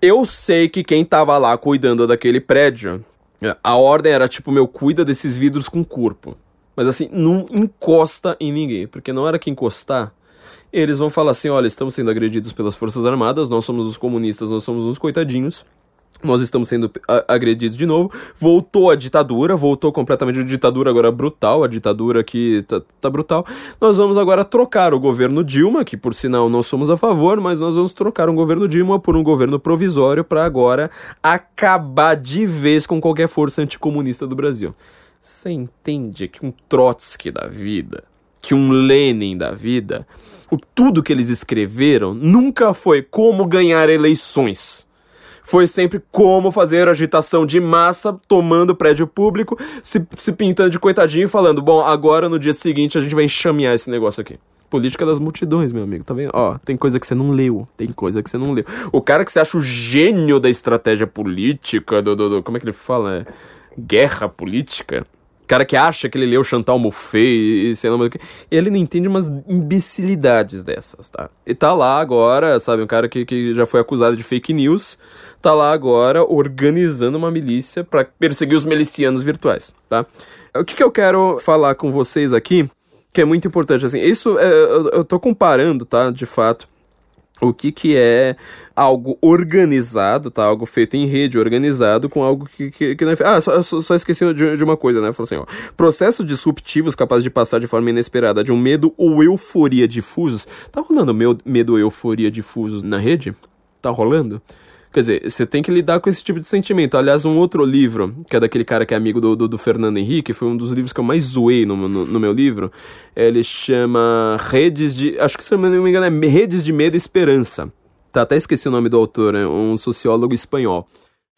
Eu sei que quem tava lá cuidando daquele prédio a ordem era tipo, meu, cuida desses vidros com corpo. Mas assim, não encosta em ninguém, porque na hora que encostar, eles vão falar assim: olha, estamos sendo agredidos pelas Forças Armadas, nós somos os comunistas, nós somos uns coitadinhos nós estamos sendo agredidos de novo. Voltou a ditadura, voltou completamente a ditadura agora brutal, a ditadura que tá, tá, brutal. Nós vamos agora trocar o governo Dilma, que por sinal nós somos a favor, mas nós vamos trocar um governo Dilma por um governo provisório para agora acabar de vez com qualquer força anticomunista do Brasil. Você entende que um Trotsky da vida, que um Lenin da vida, o tudo que eles escreveram nunca foi como ganhar eleições foi sempre como fazer agitação de massa, tomando prédio público, se, se pintando de coitadinho e falando: bom, agora no dia seguinte a gente vai enxamear esse negócio aqui. Política das multidões, meu amigo, tá vendo? Ó, tem coisa que você não leu, tem coisa que você não leu. O cara que você acha o gênio da estratégia política, do, do, do como é que ele fala? É, guerra política cara que acha que ele leu Chantal Mouffe e sei lá mais o que. Ele não entende umas imbecilidades dessas, tá? E tá lá agora, sabe, um cara que, que já foi acusado de fake news, tá lá agora organizando uma milícia para perseguir os milicianos virtuais, tá? O que, que eu quero falar com vocês aqui, que é muito importante, assim, isso é, eu, eu tô comparando, tá, de fato, o que, que é algo organizado, tá? Algo feito em rede, organizado, com algo que, que, que não é Ah, só, só esqueci de, de, uma coisa, né? Falou assim, ó. Processos disruptivos capazes de passar de forma inesperada de um medo ou euforia difusos. Tá rolando medo ou euforia difusos na rede? Tá rolando? Quer dizer, você tem que lidar com esse tipo de sentimento. Aliás, um outro livro, que é daquele cara que é amigo do, do, do Fernando Henrique, foi um dos livros que eu mais zoei no, no, no, meu livro. Ele chama Redes de. Acho que se não me engano é Redes de Medo e Esperança. Tá, até esqueci o nome do autor, é um sociólogo espanhol.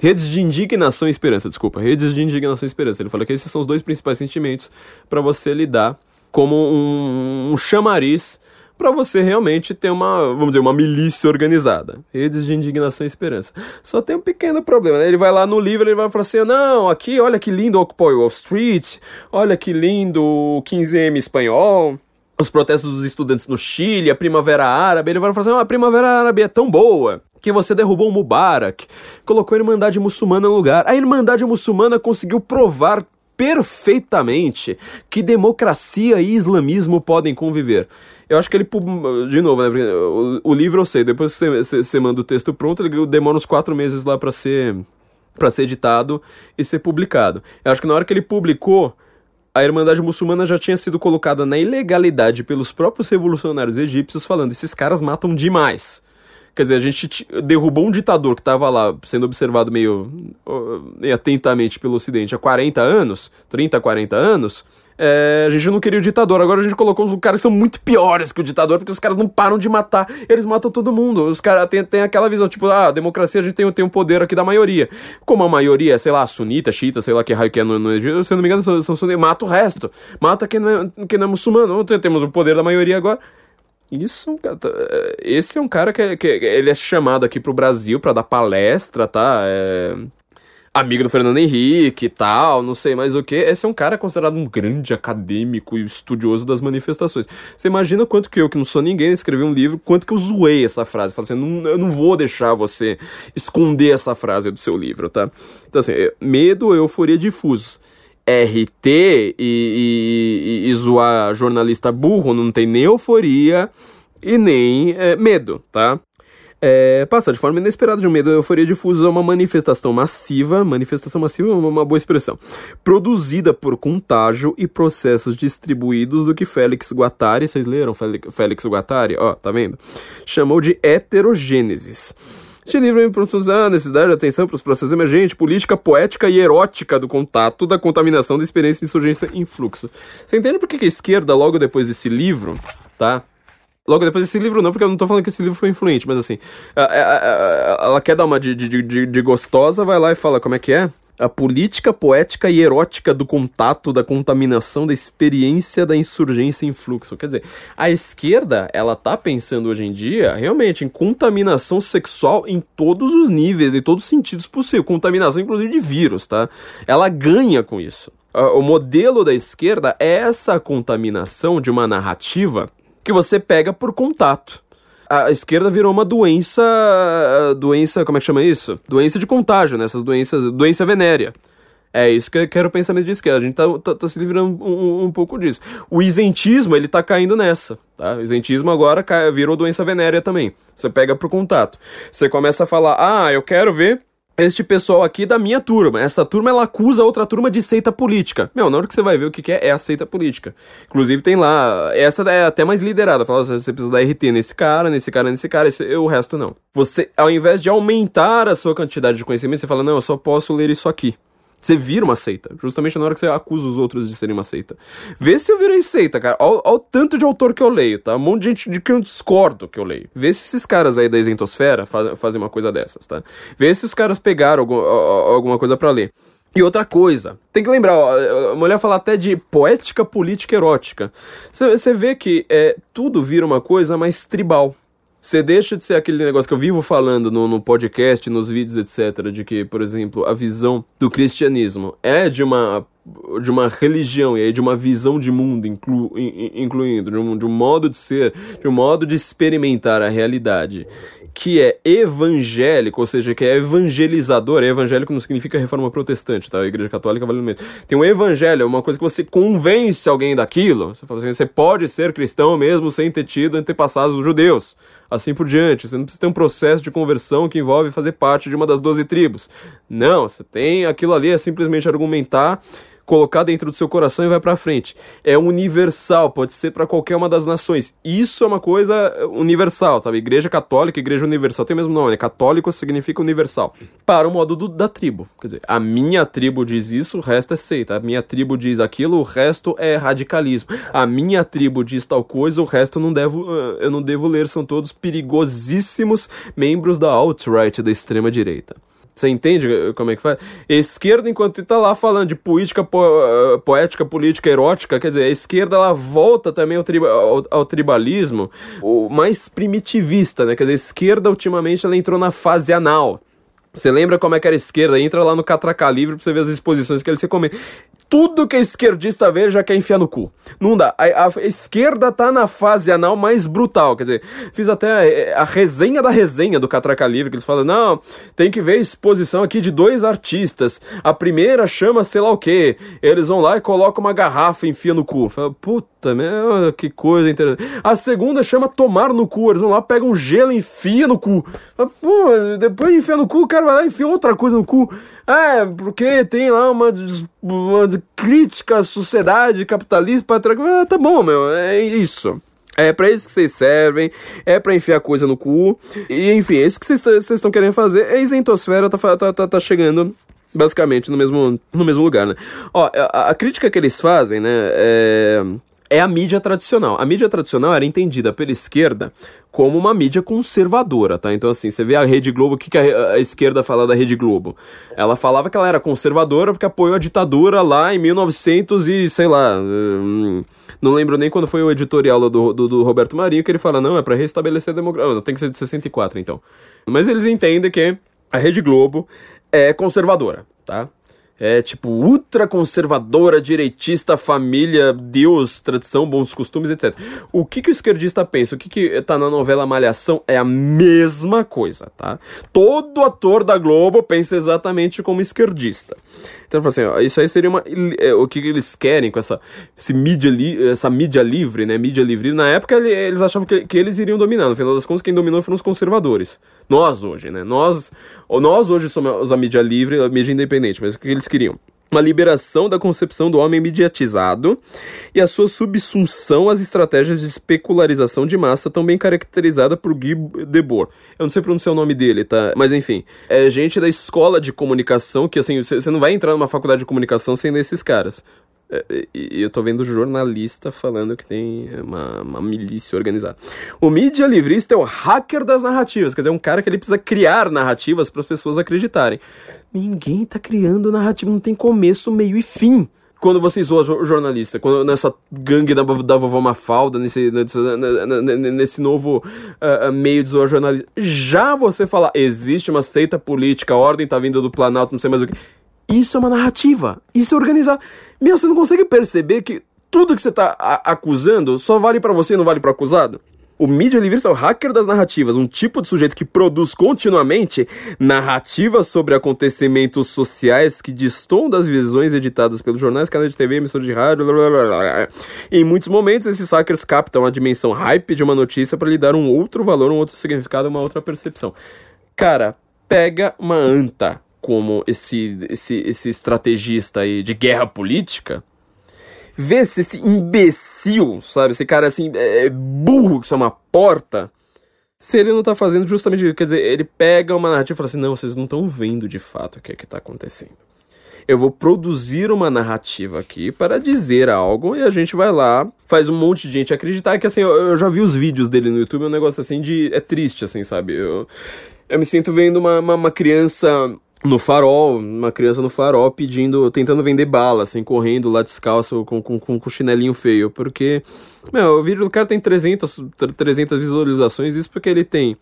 Redes de indignação e esperança, desculpa. Redes de indignação e esperança. Ele fala que esses são os dois principais sentimentos para você lidar como um, um chamariz para você realmente ter uma, vamos dizer, uma milícia organizada. Redes de indignação e esperança. Só tem um pequeno problema, né? Ele vai lá no livro, ele vai falar assim: "Não, aqui, olha que lindo Occupy Wall Street, olha que lindo o 15M espanhol, os protestos dos estudantes no Chile, a Primavera Árabe". Ele vai falar assim: "Ah, a Primavera Árabe é tão boa que você derrubou o Mubarak, colocou a Irmandade Muçulmana no lugar. A Irmandade Muçulmana conseguiu provar perfeitamente que democracia e islamismo podem conviver. Eu acho que ele, de novo, né, o, livro eu sei, depois que você, você manda o texto pronto, ele demora uns quatro meses lá para ser para ser editado e ser publicado. Eu acho que na hora que ele publicou, a Irmandade Muçulmana já tinha sido colocada na ilegalidade pelos próprios revolucionários egípcios, falando: esses caras matam demais. Quer dizer, a gente derrubou um ditador que estava lá sendo observado meio, meio atentamente pelo Ocidente há 40 anos, 30, 40 anos. É, a gente não queria o ditador, agora a gente colocou uns caras que são muito piores que o ditador, porque os caras não param de matar, eles matam todo mundo. Os caras têm, têm aquela visão, tipo, ah, a democracia a gente tem, tem um poder aqui da maioria. Como a maioria, sei lá, sunita, xiita, sei lá que raio que é no, no Egito, se não me engano, são, são sunitas, mata o resto. Mata quem não é, quem não é muçulmano. Temos o poder da maioria agora. Isso, esse é um cara que, que ele é chamado aqui pro Brasil para dar palestra, tá? É, amigo do Fernando Henrique e tal, não sei mais o que. Esse é um cara considerado um grande acadêmico e estudioso das manifestações. Você imagina quanto que eu, que não sou ninguém, escrevi um livro, quanto que eu zoei essa frase. Falei assim, não, eu não vou deixar você esconder essa frase do seu livro, tá? Então assim, é, medo, euforia difusos. RT e, e, e, zoar jornalista burro não tem nem euforia e nem é, medo, tá? É, passa de forma inesperada de um medo e euforia difusa a uma manifestação massiva, manifestação massiva é uma boa expressão, produzida por contágio e processos distribuídos do que Félix Guattari, vocês leram Félix Guattari? Ó, tá vendo? Chamou de heterogênesis. Este livro me propõe a necessidade de atenção para os processos emergentes, política, poética e erótica do contato, da contaminação da experiência de insurgência em fluxo. Você entende por que a esquerda, logo depois desse livro, tá? Logo depois desse livro, não, porque eu não tô falando que esse livro foi influente, mas assim, ela quer dar uma de, de, de, de gostosa, vai lá e fala como é que é? a política poética e erótica do contato, da contaminação, da experiência da insurgência em fluxo. Quer dizer, a esquerda, ela tá pensando hoje em dia, realmente, em contaminação sexual em todos os níveis, em todos os sentidos possíveis. Contaminação, inclusive, de vírus, tá? Ela ganha com isso. O modelo da esquerda é essa contaminação de uma narrativa que você pega por contato a esquerda virou uma doença. Doença. Como é que chama isso? Doença de contágio, né? Essas doenças. Doença venérea. É isso que eu quero pensamento de esquerda. A gente tá, tá, tá se livrando um, um, um, pouco disso. O isentismo, ele tá caindo nessa, tá? O isentismo agora cai, virou doença venérea também. Você pega pro contato. Você começa a falar, ah, eu quero ver este pessoal aqui da minha turma. Essa turma ela acusa outra turma de seita política. Meu, na hora que você vai ver o que, que é, é a seita política. Inclusive tem lá, essa é até mais liderada. Fala, você precisa dar RT nesse cara, nesse cara, nesse cara, esse, o resto não. Você, ao invés de aumentar a sua quantidade de conhecimento, você fala, não, eu só posso ler isso aqui. Você vira uma seita. Justamente na hora que você acusa os outros de serem uma seita. Vê se eu virei seita, cara. Olha o tanto de autor que eu leio, tá? Um monte de gente de que eu discordo que eu leio. Vê se esses caras aí da isentosfera faz, fazem uma coisa dessas, tá? Vê se os caras pegaram algum, alguma coisa para ler. E outra coisa, tem que lembrar, ó, a mulher fala até de poética política erótica. Você vê que é, tudo vira uma coisa mais tribal. Você deixa de ser aquele negócio que eu vivo falando no, no, podcast, nos vídeos, etc., de que, por exemplo, a visão do cristianismo é de uma, de uma religião e aí de uma visão de mundo, inclu, incluindo, de um, de um modo de ser, de um modo de experimentar a realidade que é evangélico, ou seja, que é evangelizador. Evangélico não significa reforma protestante, tá? A igreja católica vale mesmo. Tem um evangelho, é uma coisa que você convence alguém daquilo. Você fala assim, você pode ser cristão mesmo sem ter tido antepassados dos judeus. Assim por diante. Você não precisa ter um processo de conversão que envolve fazer parte de uma das doze tribos. Não, você tem aquilo ali, é simplesmente argumentar colocar dentro do seu coração e vai para frente. É universal, pode ser para qualquer uma das nações. Isso é uma coisa universal, sabe? Igreja católica, igreja universal, tem o mesmo nome, né? Católico significa universal. Para o modo do, da tribo. Quer dizer, a minha tribo diz isso, o resto é seita. A minha tribo diz aquilo, o resto é radicalismo. A minha tribo diz tal coisa, o resto eu não devo, ah, eu não devo ler, são todos perigosíssimos membros da alt-right, da extrema direita. Você entende como é que faz? Esquerda, enquanto está lá falando de política po eh, poética, política erótica, quer dizer, a esquerda ela volta também ao, ao, ao, tribalismo, o mais primitivista, né? Quer dizer, a esquerda ultimamente ela entrou na fase anal. Você lembra como é que era a esquerda? Entra lá no Catraca Livre pra você ver as exposições que eles se comem tudo que a esquerdista vê já quer enfiar no cu. Não dá. A, a, esquerda tá na fase anal mais brutal. Quer dizer, fiz até a, a resenha da resenha do Catraca Livre, que eles falam: não, tem que ver exposição aqui de dois artistas. A primeira chama sei lá o que. Eles vão lá e colocam uma garrafa e enfia no cu. Fala, puta, meu, que coisa interessante. A segunda chama tomar no cu. Eles vão lá, pegam gelo e enfia no cu. Fala, Pô, depois de enfiar no cu, o cara vai lá e enfia outra coisa no cu. É, porque tem lá uma, uma crítica à sociedade capitalista para ah, tá bom, meu, é isso. É para isso que vocês servem, é para enfiar coisa no cu. E enfim, é isso que vocês estão querendo fazer. A isentosfera tá, tá, tá, tá chegando basicamente no mesmo, no mesmo lugar, né? Ó, a, a crítica que eles fazem, né, é é a mídia tradicional. A mídia tradicional era entendida pela esquerda como uma mídia conservadora, tá? Então, assim, você vê a Rede Globo, o que, que a, a, esquerda fala da Rede Globo? Ela falava que ela era conservadora porque apoiou a ditadura lá em 1900 e, sei lá, hum, não lembro nem quando foi o editorial do, do, do Roberto Marinho, que ele fala, não, é para restabelecer a democracia, tem que ser de 64, então. Mas eles entendem que a Rede Globo é conservadora, tá? É tipo ultra conservadora, direitista, família, Deus, tradição, bons costumes, etc. O que, que o esquerdista pensa? O que, que tá na novela Malhação é a mesma coisa, tá? Todo ator da Globo pensa exatamente como esquerdista. Então, assim, ó, isso aí seria uma. É, o que, eles querem com essa, esse mídia li, essa mídia livre, né? Mídia livre. Na época eles achavam que, que eles iriam dominar. No final das contas, quem dominou foram os conservadores. Nós hoje, né? Nós, nós hoje somos a mídia livre, a mídia independente, mas o que eles queriam? uma liberação da concepção do homem mediatizado e a sua subsunção às estratégias de especularização de massa, tão bem caracterizada por Guy Debord. Eu não sei pronunciar o nome dele, tá? Mas enfim, é gente da escola de comunicação que, assim, você não vai entrar numa faculdade de comunicação sem esses caras. É, e eu tô vendo jornalista falando que tem uma, uma milícia organizada. O mídia livrista é o hacker das narrativas, quer dizer, um cara que ele precisa criar narrativas para as pessoas acreditarem. Ninguém tá criando narrativa, não tem começo, meio e fim. Quando você zoa o jornalista, quando nessa gangue da, da vovó Mafalda, nesse, nesse, nesse novo uh, meio de zoar jornalista, já você fala, existe uma seita política, a ordem tá vindo do Planalto, não sei mais o que isso é uma narrativa. Isso é organizar. Meu, você não consegue perceber que tudo que você está acusando só vale para você e não vale para acusado? O mídia livrista é o hacker das narrativas, um tipo de sujeito que produz continuamente narrativas sobre acontecimentos sociais que distam das visões editadas pelos jornais, canais de TV, emissores de rádio, blá, blá, blá, Em muitos momentos, esses hackers captam a dimensão hype de uma notícia para lhe dar um outro valor, um outro significado, uma outra percepção. Cara, pega uma anta, como esse, esse, esse estrategista aí de guerra política, vê se esse imbecil, sabe, esse cara assim, é, é burro que isso é uma porta, se ele não tá fazendo justamente, quer dizer, ele pega uma narrativa e fala assim, não, vocês não estão vendo de fato o que é que tá acontecendo. Eu vou produzir uma narrativa aqui para dizer algo e a gente vai lá, faz um monte de gente acreditar que assim, eu, eu já vi os vídeos dele no YouTube, é um negócio assim de. é triste, assim, sabe? Eu, eu me sinto vendo uma, uma, uma criança no farol, uma criança no farol pedindo, tentando vender bala, assim, correndo lá descalço com, com, com, chinelinho feio, porque, meu, o vídeo do cara tem 300, 300 visualizações, isso porque ele tem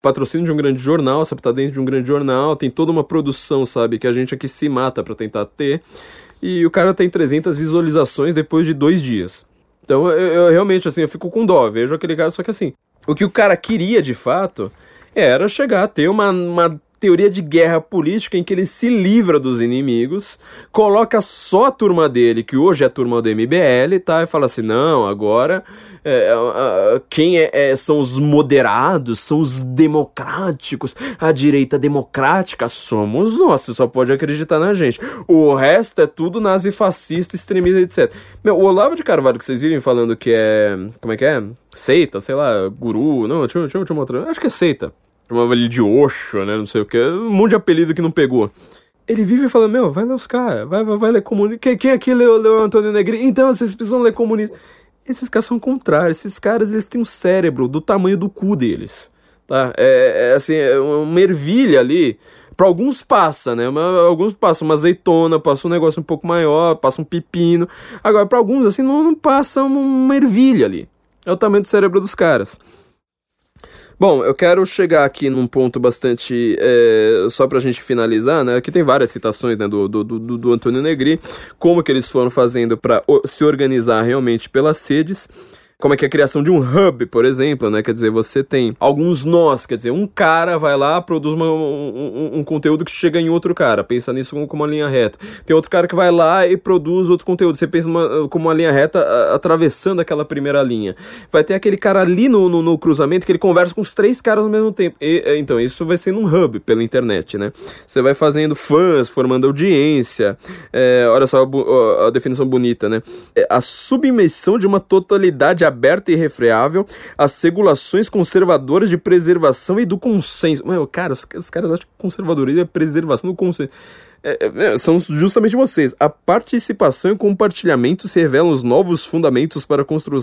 patrocínio de um grande jornal, sabe, tá dentro de um grande jornal, tem toda uma produção, sabe, que a gente aqui se mata para tentar ter, e o cara tem 300 visualizações depois de dois dias. Então, eu, eu realmente, assim, eu fico com dó, vejo aquele cara, só que assim, o que o cara queria de fato era chegar a ter uma, uma teoria de guerra política em que ele se livra dos inimigos, coloca só a turma dele, que hoje é a turma do MBL, tá? E fala assim: não, agora é, é, quem é, são os moderados, são os democráticos, a direita democrática somos nós, você só pode acreditar na gente. O resto é tudo nazifascista, extremista, etc. Meu, o Olavo de Carvalho que vocês viram falando que é. Como é que é? Seita, sei lá, guru. Não, deixa eu mostrar. Acho que é seita chamava ele de Oxo, né? Não sei o que. Um monte de apelido que não pegou. Ele vive falando, meu, vai ler os caras, vai, vai, vai ler comunista. Quem, quem aqui leu, leu Antônio Negri? Então, vocês precisam ler comunista. Esses caras são contrários. Esses caras, eles têm um cérebro do tamanho do cu deles. Tá? É, é assim, é uma ervilha ali. Para alguns passa, né? Alguns passam uma azeitona, passa um negócio um pouco maior, passa um pepino. Agora, para alguns, assim, não, não passa uma ervilha ali. É o tamanho do cérebro dos caras. Bom, eu quero chegar aqui num ponto bastante. É, só pra gente finalizar, né? Aqui tem várias citações né, do, do, do, do Antônio Negri, como que eles foram fazendo para se organizar realmente pelas sedes como é que é a criação de um hub, por exemplo, né? Quer dizer, você tem alguns nós, quer dizer, um cara vai lá, produz uma, um, um, conteúdo que chega em outro cara, pensa nisso como, como uma linha reta. Tem outro cara que vai lá e produz outro conteúdo, você pensa uma, como uma linha reta a, atravessando aquela primeira linha. Vai ter aquele cara ali no, no, no, cruzamento que ele conversa com os três caras ao mesmo tempo. E, é, então, isso vai ser num hub pela internet, né? Você vai fazendo fãs, formando audiência. É, olha só a, a, definição bonita, né? É a submissão de uma totalidade aberta e refreável às regulações conservadoras de preservação e do consenso. Meu, cara, os, os caras acham que conservadorismo é preservação do consenso. É, é, são justamente vocês. A participação e compartilhamento se revelam os novos fundamentos para a constru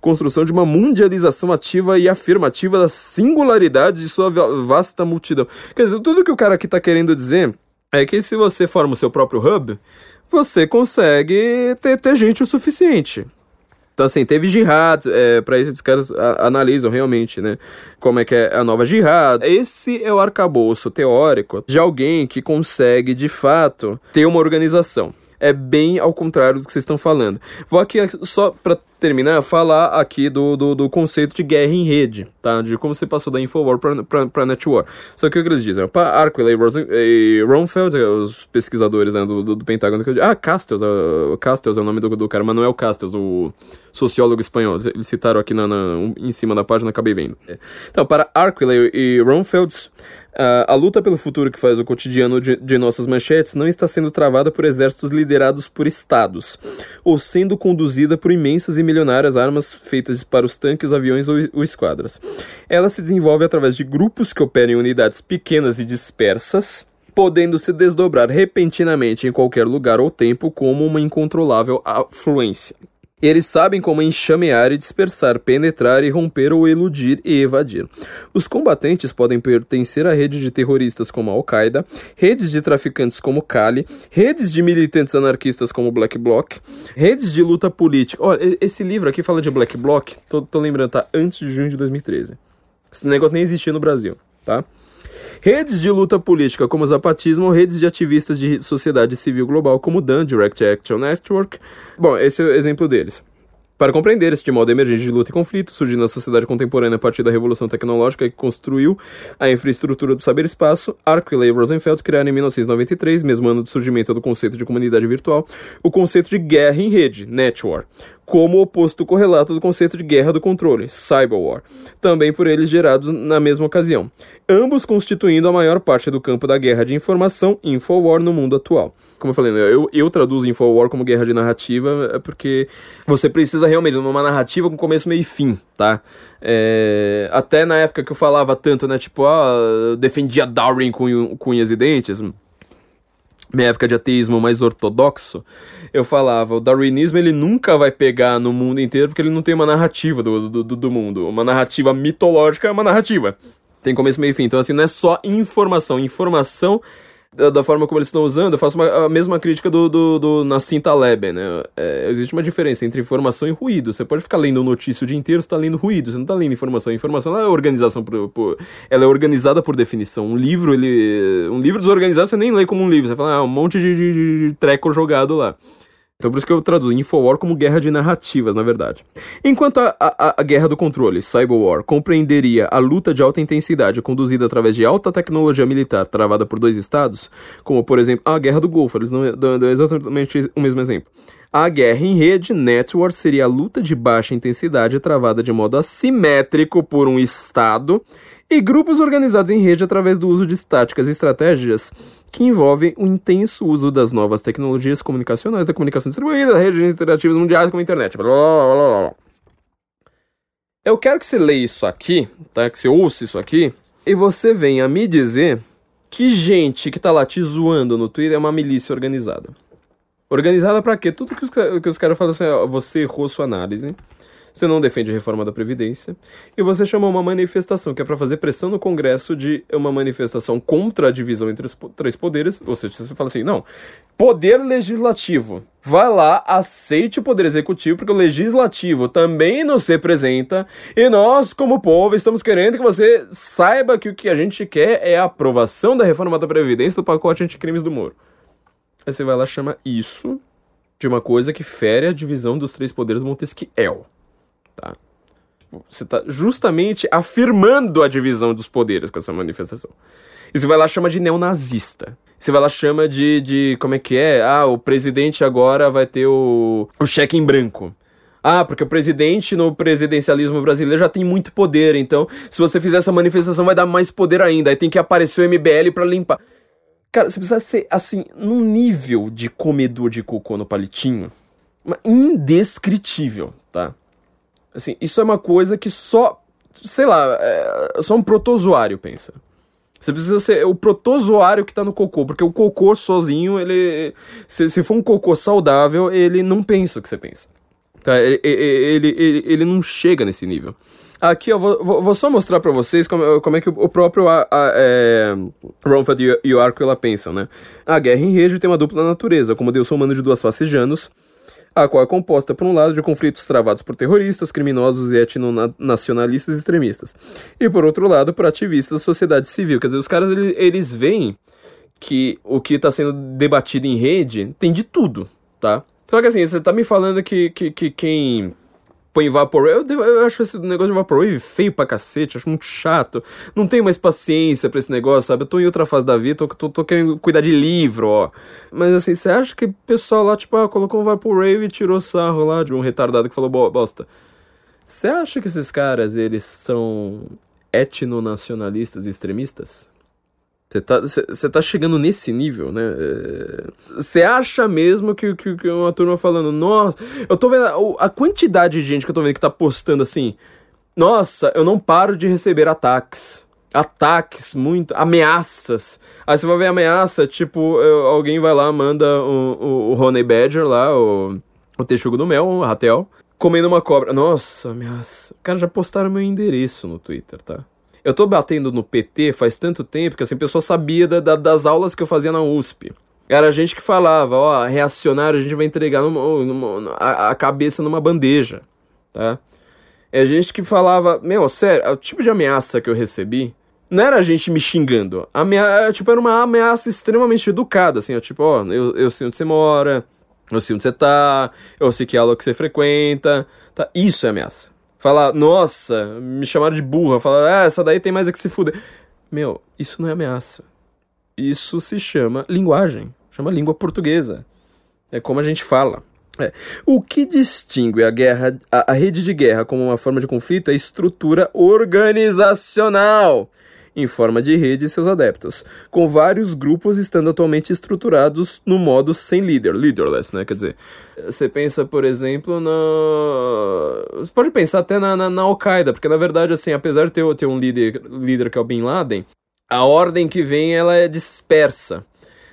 construção de uma mundialização ativa e afirmativa das singularidades de sua vasta multidão. Quer dizer, tudo que o cara aqui está querendo dizer é que se você forma o seu próprio hub, você consegue ter, ter gente o suficiente. Então, assim, teve jihad, é, para esses caras analisam realmente, né, como é que é a nova jihad. Esse é o arcabouço teórico de alguém que consegue, de fato, ter uma organização é bem ao contrário do que vocês estão falando. Vou aqui só para terminar, falar aqui do, do, do, conceito de guerra em rede, tá? De como você passou da Infowar para Netwar. Só que o que eles dizem? Para Arquila e Ronfeld, é os pesquisadores né, do, do, do Pentágono, ah, Castells, uh, Castells é o nome do, do cara, Manuel Castells, o sociólogo espanhol. Eles citaram aqui na, na, em cima da página, acabei vendo. Então, para Arquila e Ronfeld, Uh, a luta pelo futuro que faz o cotidiano de, de, nossas manchetes não está sendo travada por exércitos liderados por estados, ou sendo conduzida por imensas e milionárias armas feitas para os tanques, aviões ou, ou esquadras. Ela se desenvolve através de grupos que operam em unidades pequenas e dispersas, podendo se desdobrar repentinamente em qualquer lugar ou tempo como uma incontrolável afluência. Eles sabem como enxamear e dispersar, penetrar e romper ou eludir e evadir. Os combatentes podem pertencer a redes de terroristas como a Al-Qaeda, redes de traficantes como Kali, redes de militantes anarquistas como Black Bloc, redes de luta política. Olha, esse livro aqui fala de Black Bloc, tô, tô lembrando, tá? Antes de junho de 2013. Esse negócio nem existia no Brasil, tá? Redes de luta política como o Zapatismo ou redes de ativistas de sociedade civil global como o DAN, Direct Action Network. Bom, esse é o exemplo deles. Para compreender este modo emergente de luta e conflito, surgindo na sociedade contemporânea a partir da revolução tecnológica que construiu a infraestrutura do saber-espaço, Arquila e Rosenfeld criaram em 1993, mesmo ano do surgimento do conceito de comunidade virtual, o conceito de guerra em rede, Netwar, como oposto correlato do conceito de guerra do controle, Cyberwar, também por eles gerados na mesma ocasião, ambos constituindo a maior parte do campo da guerra de informação, Infowar, no mundo atual. Como eu falei, né, eu, eu traduzo Infowar como guerra de narrativa, é porque você precisa realmente de uma narrativa com começo, meio e fim, tá? É, até na época que eu falava tanto, né, tipo, ah, defendia Darwin com, com unhas e dentes, minha época de ateísmo mais ortodoxo, eu falava, o darwinismo ele nunca vai pegar no mundo inteiro porque ele não tem uma narrativa do, do, do mundo. Uma narrativa mitológica é uma narrativa. Tem começo, meio e fim. Então, assim, não é só informação. Informação da, da, forma como eles estão usando, eu faço uma, a mesma crítica do, do, do Nassim Taleb, né? É, existe uma diferença entre informação e ruído. Você pode ficar lendo notícia o dia inteiro, você tá lendo ruído, você não está lendo informação. Informação ela é organização por, por, ela é organizada por definição. Um livro, ele. Um livro desorganizado você nem lê como um livro, você fala, ah, um monte de, de, de treco jogado lá. Então por isso que eu traduzo Infowar como guerra de narrativas, na verdade. Enquanto a, a, a guerra do controle, Cyberwar, compreenderia a luta de alta intensidade conduzida através de alta tecnologia militar travada por dois estados, como por exemplo a guerra do Golfo, eles não dão exatamente o mesmo exemplo. A guerra em rede, Network, seria a luta de baixa intensidade travada de modo assimétrico por um estado e grupos organizados em rede através do uso de táticas e estratégias que envolvem o intenso uso das novas tecnologias comunicacionais, da comunicação distribuída, da redes interativas mundiais como a internet. Blá, blá, blá, Eu quero que você leia isso aqui, tá? Que você ouça isso aqui, e você venha me dizer que gente que tá lá te zoando no Twitter é uma milícia organizada. Organizada para quê? Tudo que os, que os caras falam assim, ó, você errou sua análise você não defende a reforma da Previdência, e você chamou uma manifestação que é para fazer pressão no Congresso de uma manifestação contra a divisão entre os três poderes, ou seja, você fala assim, não, poder legislativo, vai lá, aceite o poder executivo, porque o legislativo também nos representa, e nós, como povo, estamos querendo que você saiba que o que a gente quer é a aprovação da reforma da Previdência do pacote anticrimes do Moro. Aí você vai lá chama isso de uma coisa que fere a divisão dos três poderes Montesquiel. Tá? Você está justamente afirmando a divisão dos poderes com essa manifestação. E você vai lá chama de neonazista. Você vai lá chama de, de. Como é que é? Ah, o presidente agora vai ter o, o cheque em branco. Ah, porque o presidente no presidencialismo brasileiro já tem muito poder, então se você fizer essa manifestação vai dar mais poder ainda. Aí tem que aparecer o MBL para limpar. Cara, você precisa ser, assim, num nível de comedor de cocô no palitinho, indescritível, tá? Assim, isso é uma coisa que só, sei lá, é, só um protozoário pensa. Você precisa ser o protozoário que tá no cocô, porque o cocô sozinho, ele. Se, se for um cocô saudável, ele não pensa o que você pensa. Tá? Ele, ele, ele, ele não chega nesse nível. Aqui eu vou, vou, só mostrar para vocês como, como é que o próprio a, é, Romford e o Arquila pensam, né? A guerra em rede tem uma dupla natureza, como Deus humano de duas faces Janus, a qual é composta, por um lado, de conflitos travados por terroristas, criminosos e etnonacionalistas extremistas, e por outro lado, por ativistas da sociedade civil. Quer dizer, os caras eles, eles veem que o que está sendo debatido em rede tem de tudo, tá? Só que assim, você tá me falando que, que, que quem põe Vaporwave. Eu, eu acho esse negócio de Vaporwave feio pra cacete, acho muito chato. Não tenho mais paciência pra esse negócio, sabe? Eu tô em outra fase da vida, tô, tô, tô querendo cuidar de livro, ó. Mas assim, você acha que o pessoal lá, tipo, ah, colocou um Vaporwave e tirou sarro lá de um retardado que falou bosta? Você acha que esses caras, eles são etnonacionalistas e extremistas? Você tá, tá chegando nesse nível, né? Você é, acha mesmo que, que, que uma turma falando, nossa, eu tô vendo a, a, quantidade de gente que eu tô vendo que tá postando assim, nossa, eu não paro de receber ataques. Ataques, muito, ameaças. Aí você vai ver ameaça, tipo, eu, alguém vai lá, manda o, o, o Honey Badger lá, o, o Texugo do Mel, o Ratel, comendo uma cobra. Nossa, ameaça. Cara, já postaram meu endereço no Twitter, tá? Eu tô batendo no PT faz tanto tempo que assim, a pessoa sabia da, da, das aulas que eu fazia na USP. Era a gente que falava, ó, reacionário a gente vai entregar numa, numa, a, a, cabeça numa bandeja, tá? É a gente que falava, meu, sério, o tipo de ameaça que eu recebi não era a gente me xingando. Amea tipo, era uma ameaça extremamente educada, assim, ó, tipo, ó, eu, eu sei onde você mora, eu sei onde você tá, eu sei que aula que você frequenta, tá? Isso é ameaça. Falar, nossa, me chamaram de burra. Falar, ah, essa daí tem mais é que se fuder. Meu, isso não é ameaça. Isso se chama linguagem. Chama língua portuguesa. É como a gente fala. É. O que distingue a guerra, a, a rede de guerra como uma forma de conflito é a estrutura organizacional em forma de rede e seus adeptos, com vários grupos estando atualmente estruturados no modo sem líder, leaderless, né? Quer dizer, você pensa, por exemplo, na. Você pode pensar até na, na, na Al-Qaeda, porque na verdade, assim, apesar de ter, ter um líder, líder que é o Bin Laden, a ordem que vem ela é dispersa.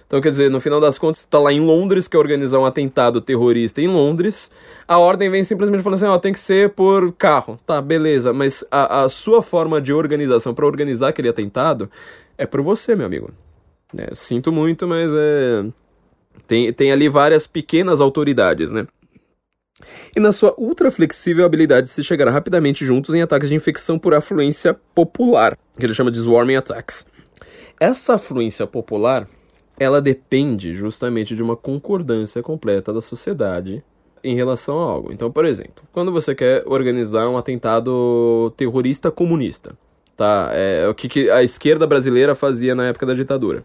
Então, quer dizer, no final das contas, está lá em Londres, que é organizar um atentado terrorista em Londres. A ordem vem simplesmente falando assim: ó, tem que ser por carro. Tá, beleza, mas a, a sua forma de organização para organizar aquele atentado é por você, meu amigo. É, sinto muito, mas é. Tem, tem ali várias pequenas autoridades, né? E na sua ultra flexível habilidade de se chegar rapidamente juntos em ataques de infecção por afluência popular, que ele chama de swarming attacks. Essa afluência popular ela depende justamente de uma concordância completa da sociedade em relação a algo. Então, por exemplo, quando você quer organizar um atentado terrorista comunista, tá? É o que, a esquerda brasileira fazia na época da ditadura.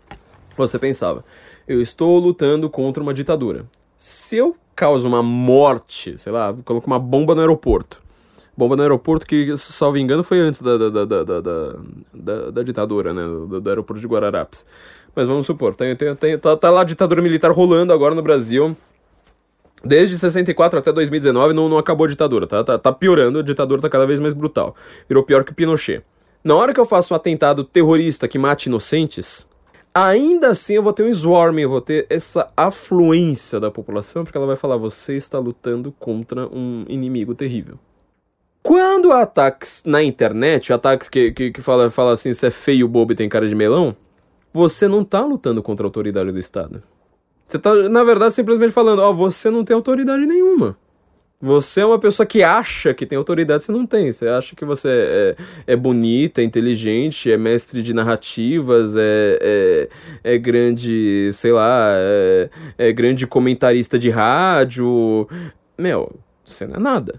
Você pensava, eu estou lutando contra uma ditadura. Se eu causo uma morte, sei lá, coloco uma bomba no aeroporto. Bomba no aeroporto que, salvo engano, foi antes da, da, da, da, da, da, da ditadura, né? Do, do aeroporto de Guararapes. Mas vamos supor, tem, tem, tem, tá, tá lá a ditadura militar rolando agora no Brasil. Desde 64 até 2019 não, não acabou a ditadura, tá, tá, tá piorando, a ditadura tá cada vez mais brutal. Virou pior que o Pinochet. Na hora que eu faço um atentado terrorista que mate inocentes, ainda assim eu vou ter um swarm, eu vou ter essa afluência da população, porque ela vai falar: você está lutando contra um inimigo terrível. Quando há ataques na internet, ataques que, que, que fala, fala assim, você é feio, bobo e tem cara de melão, você não está lutando contra a autoridade do Estado. Você está, na verdade, simplesmente falando: ó, oh, você não tem autoridade nenhuma. Você é uma pessoa que acha que tem autoridade, você não tem. Você acha que você é, é bonita, é inteligente, é mestre de narrativas, é, é, é grande, sei lá, é, é grande comentarista de rádio. Meu, você não é nada.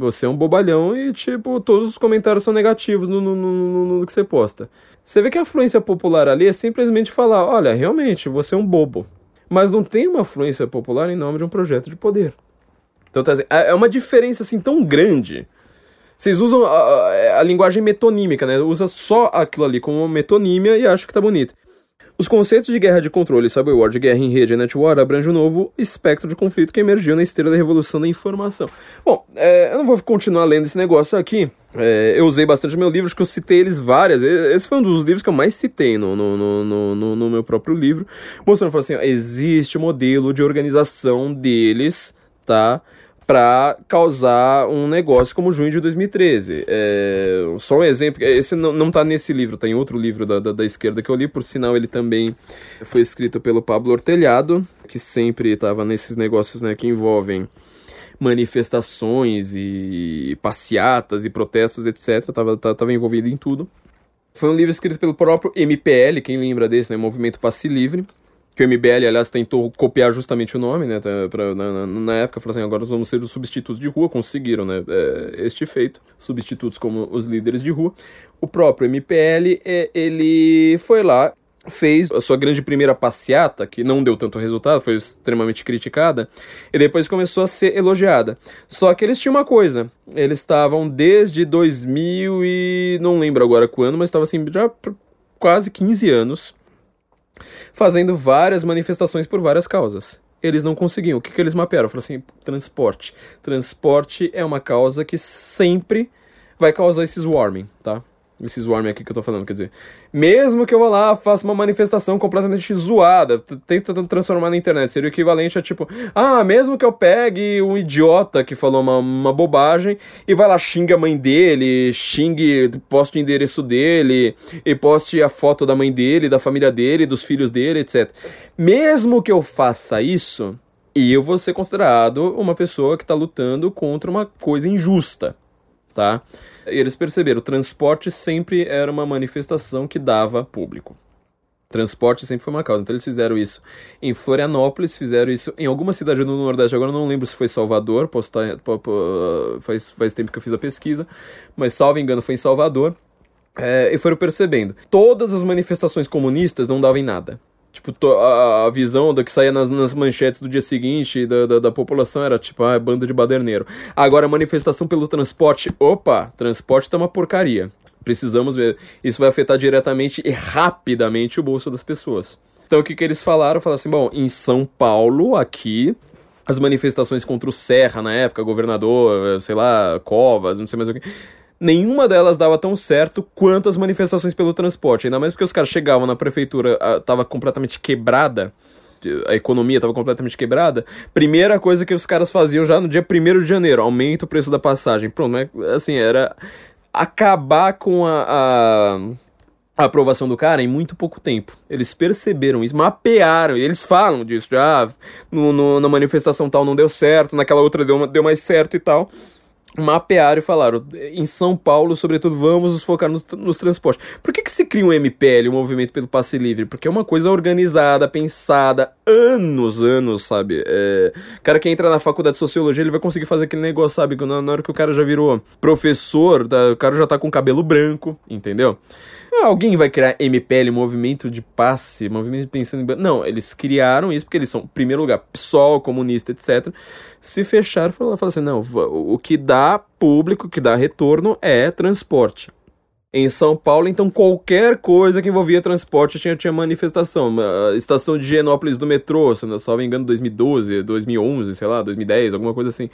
Você é um bobalhão e, tipo, todos os comentários são negativos no, no, no, no que você posta. Você vê que a influência popular ali é simplesmente falar: olha, realmente, você é um bobo. Mas não tem uma influência popular em nome de um projeto de poder. Então, tá, é, é uma diferença assim tão grande. Vocês usam a, a, a, linguagem metonímica, né? Usa só aquilo ali como metonímia e acha que tá bonito. Os conceitos de guerra de controle, cyberwar, de guerra em rede e netwar abrangem um novo espectro de conflito que emergiu na esteira da revolução da informação. Bom, é, eu não vou continuar lendo esse negócio aqui. É, eu usei bastante meu livro, acho que eu citei eles várias. Esse foi um dos livros que eu mais citei no, no, no, no, no meu próprio livro, mostrando assim: ó, existe um modelo de organização deles, tá? Para causar um negócio como junho de 2013. É, só um exemplo, esse não, não tá nesse livro, tem outro livro da, da, da, esquerda que eu li, por sinal ele também foi escrito pelo Pablo Ortelhado, que sempre estava nesses negócios né, que envolvem manifestações e passeatas e protestos, etc. Tava, tava envolvido em tudo. Foi um livro escrito pelo próprio MPL, quem lembra desse, né? Movimento Passe Livre. Que o MBL, aliás, tentou copiar justamente o nome, né? Pra, na, na, época, falou assim: agora nós vamos ser os substitutos de rua. Conseguiram, né? É, este feito. Substitutos como os líderes de rua. O próprio MPL, é, ele foi lá fez a sua grande primeira passeata, que não deu tanto resultado, foi extremamente criticada, e depois começou a ser elogiada. Só que eles tinham uma coisa, eles estavam desde 2000 e não lembro agora quando, mas estava assim já quase 15 anos fazendo várias manifestações por várias causas. Eles não conseguiam. O que, que eles mapearam? Falaram assim: transporte. Transporte é uma causa que sempre vai causar esse swarming, tá? Esse swarm aqui que eu tô falando, quer dizer. Mesmo que eu vá lá, faça uma manifestação completamente zoada, tenta transformar na internet, seria o equivalente a tipo, ah, mesmo que eu pegue um idiota que falou uma, uma bobagem e vai lá, xingue a mãe dele, xingue, poste o endereço dele, e poste a foto da mãe dele, da família dele, dos filhos dele, etc. Mesmo que eu faça isso, eu vou ser considerado uma pessoa que está lutando contra uma coisa injusta, tá? Eles perceberam, transporte sempre era uma manifestação que dava público. Transporte sempre foi uma causa. Então eles fizeram isso em Florianópolis, fizeram isso em alguma cidade do Nordeste. Agora não lembro se foi Salvador, posso estar, faz, faz tempo que eu fiz a pesquisa, mas salvo engano foi em Salvador. É, e foram percebendo. Todas as manifestações comunistas não davam em nada. Tipo, a, visão do que saía nas, nas, manchetes do dia seguinte da, da, da, população era tipo, ah, banda de baderneiro. Agora, manifestação pelo transporte, opa, transporte tá uma porcaria. Precisamos ver. Isso vai afetar diretamente e rapidamente o bolso das pessoas. Então, o que, que eles falaram? Falaram assim, bom, em São Paulo, aqui, as manifestações contra o Serra na época, governador, sei lá, Covas, não sei mais o que nenhuma delas dava tão certo quanto as manifestações pelo transporte. Ainda mais porque os caras chegavam na prefeitura, a, tava completamente quebrada, a economia estava completamente quebrada. Primeira coisa que os caras faziam já no dia 1 de janeiro, aumenta o preço da passagem. Pronto, assim, era acabar com a, a, a, aprovação do cara em muito pouco tempo. Eles perceberam isso, mapearam, e eles falam disso, já ah, no, no, na manifestação tal não deu certo, naquela outra deu, deu mais certo e tal mapearam e falaram, em São Paulo, sobretudo, vamos nos focar nos, nos transportes. Por que, que se cria um MPL, um movimento pelo passe livre? Porque é uma coisa organizada, pensada, anos, anos, sabe? É, o cara que entra na faculdade de sociologia, ele vai conseguir fazer aquele negócio, sabe? Na, na hora que o cara já virou professor, tá, o cara já tá com cabelo branco, entendeu? Alguém vai criar MPL, movimento de passe, movimento pensando em. Não, eles criaram isso porque eles são, em primeiro lugar, PSOL, comunista, etc. Se fecharam, falaram assim: não, o que dá público, o que dá retorno é transporte. Em São Paulo, então qualquer coisa que envolvia transporte tinha, tinha manifestação. A estação de Genópolis do metrô, se não me engano, 2012, 2011, sei lá, 2010, alguma coisa assim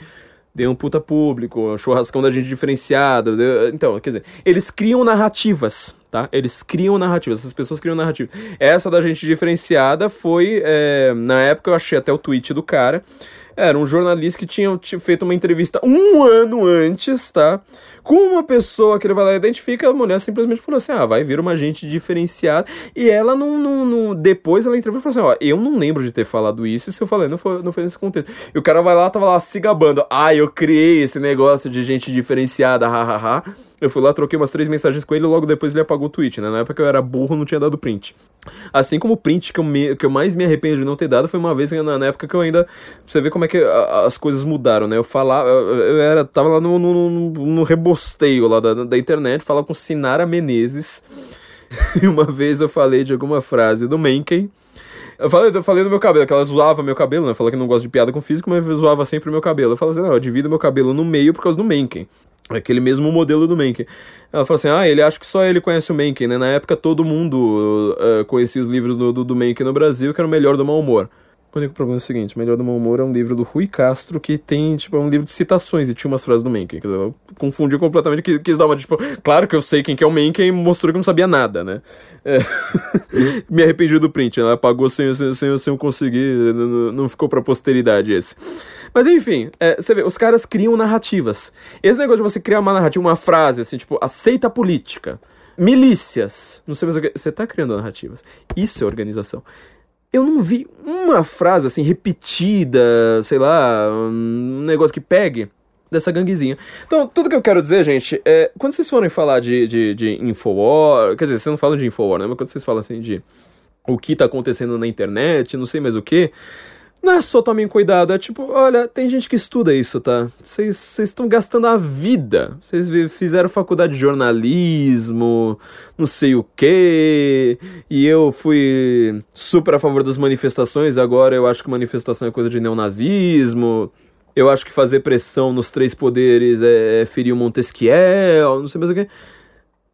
deu um puta público, churrascão da gente diferenciada. Deu... Então, quer dizer, eles criam narrativas, tá? Eles criam narrativas, essas pessoas criam narrativas. Essa da gente diferenciada foi, é, na época eu achei até o tweet do cara, era um jornalista que tinha feito uma entrevista um ano antes, tá? Com uma pessoa que ele vai lá e identifica, a mulher simplesmente falou assim: ah, vai vir uma gente diferenciada. E ela não. não, não depois ela entrevistou e falou assim: ó, eu não lembro de ter falado isso. E se eu falei, não foi, não foi nesse contexto. E o cara vai lá, tava lá se gabando: ah, eu criei esse negócio de gente diferenciada, hahaha. Eu fui lá, troquei umas três mensagens com ele e logo depois ele apagou o tweet, né? Na época eu era burro, não tinha dado print. Assim como o print que eu, me, que eu mais me arrependo de não ter dado foi uma vez na, na época que eu ainda. Você ver como é que a, as coisas mudaram, né? Eu falava. Eu, era, tava lá no, no, no, no rebosteio lá da, da internet, falava com Sinara Menezes. e uma vez eu falei de alguma frase do Mencken. Eu falei, eu falei do meu cabelo, que ela zoava meu cabelo, né? Falou que não gosta de piada com físico, mas zoava sempre o meu cabelo. Eu falei assim, não, eu divido meu cabelo no meio por causa do Mencken. Aquele mesmo modelo do Mencken. Ela falou assim: ah, ele acha que só ele conhece o Mencken, né? Na época todo mundo uh, conhecia os livros do, do, do Mencken no Brasil, que era o melhor do mau humor. O único problema é o seguinte: Melhor do Mau Humor é um livro do Rui Castro que tem, tipo, é um livro de citações e tinha umas frases do Mencken. Eu confundi completamente, quis, quis dar uma, tipo, claro que eu sei quem que é o Mencken e mostrou que não sabia nada, né? É. Me arrependi do print, ela apagou sem, sem, sem, sem eu conseguir, não, não ficou pra posteridade esse. Mas enfim, é, você vê, os caras criam narrativas. Esse negócio de você criar uma narrativa, uma frase, assim, tipo, aceita política milícias. Não sei mais o que. Você tá criando narrativas. Isso é organização. Eu não vi uma frase assim repetida, sei lá, um negócio que pegue dessa ganguezinha. Então, tudo que eu quero dizer, gente, é quando vocês forem falar de, de, de Infowar, quer dizer, vocês não falam de Infowar, né? Mas quando vocês falam assim de o que tá acontecendo na internet, não sei mais o que, não é só tomem cuidado, é tipo, olha, tem gente que estuda isso, tá? Vocês estão gastando a vida. Vocês fizeram faculdade de jornalismo, não sei o quê. E eu fui super a favor das manifestações, agora eu acho que manifestação é coisa de neonazismo. Eu acho que fazer pressão nos três poderes é, é ferir o Montesquiel, não sei mais o quê.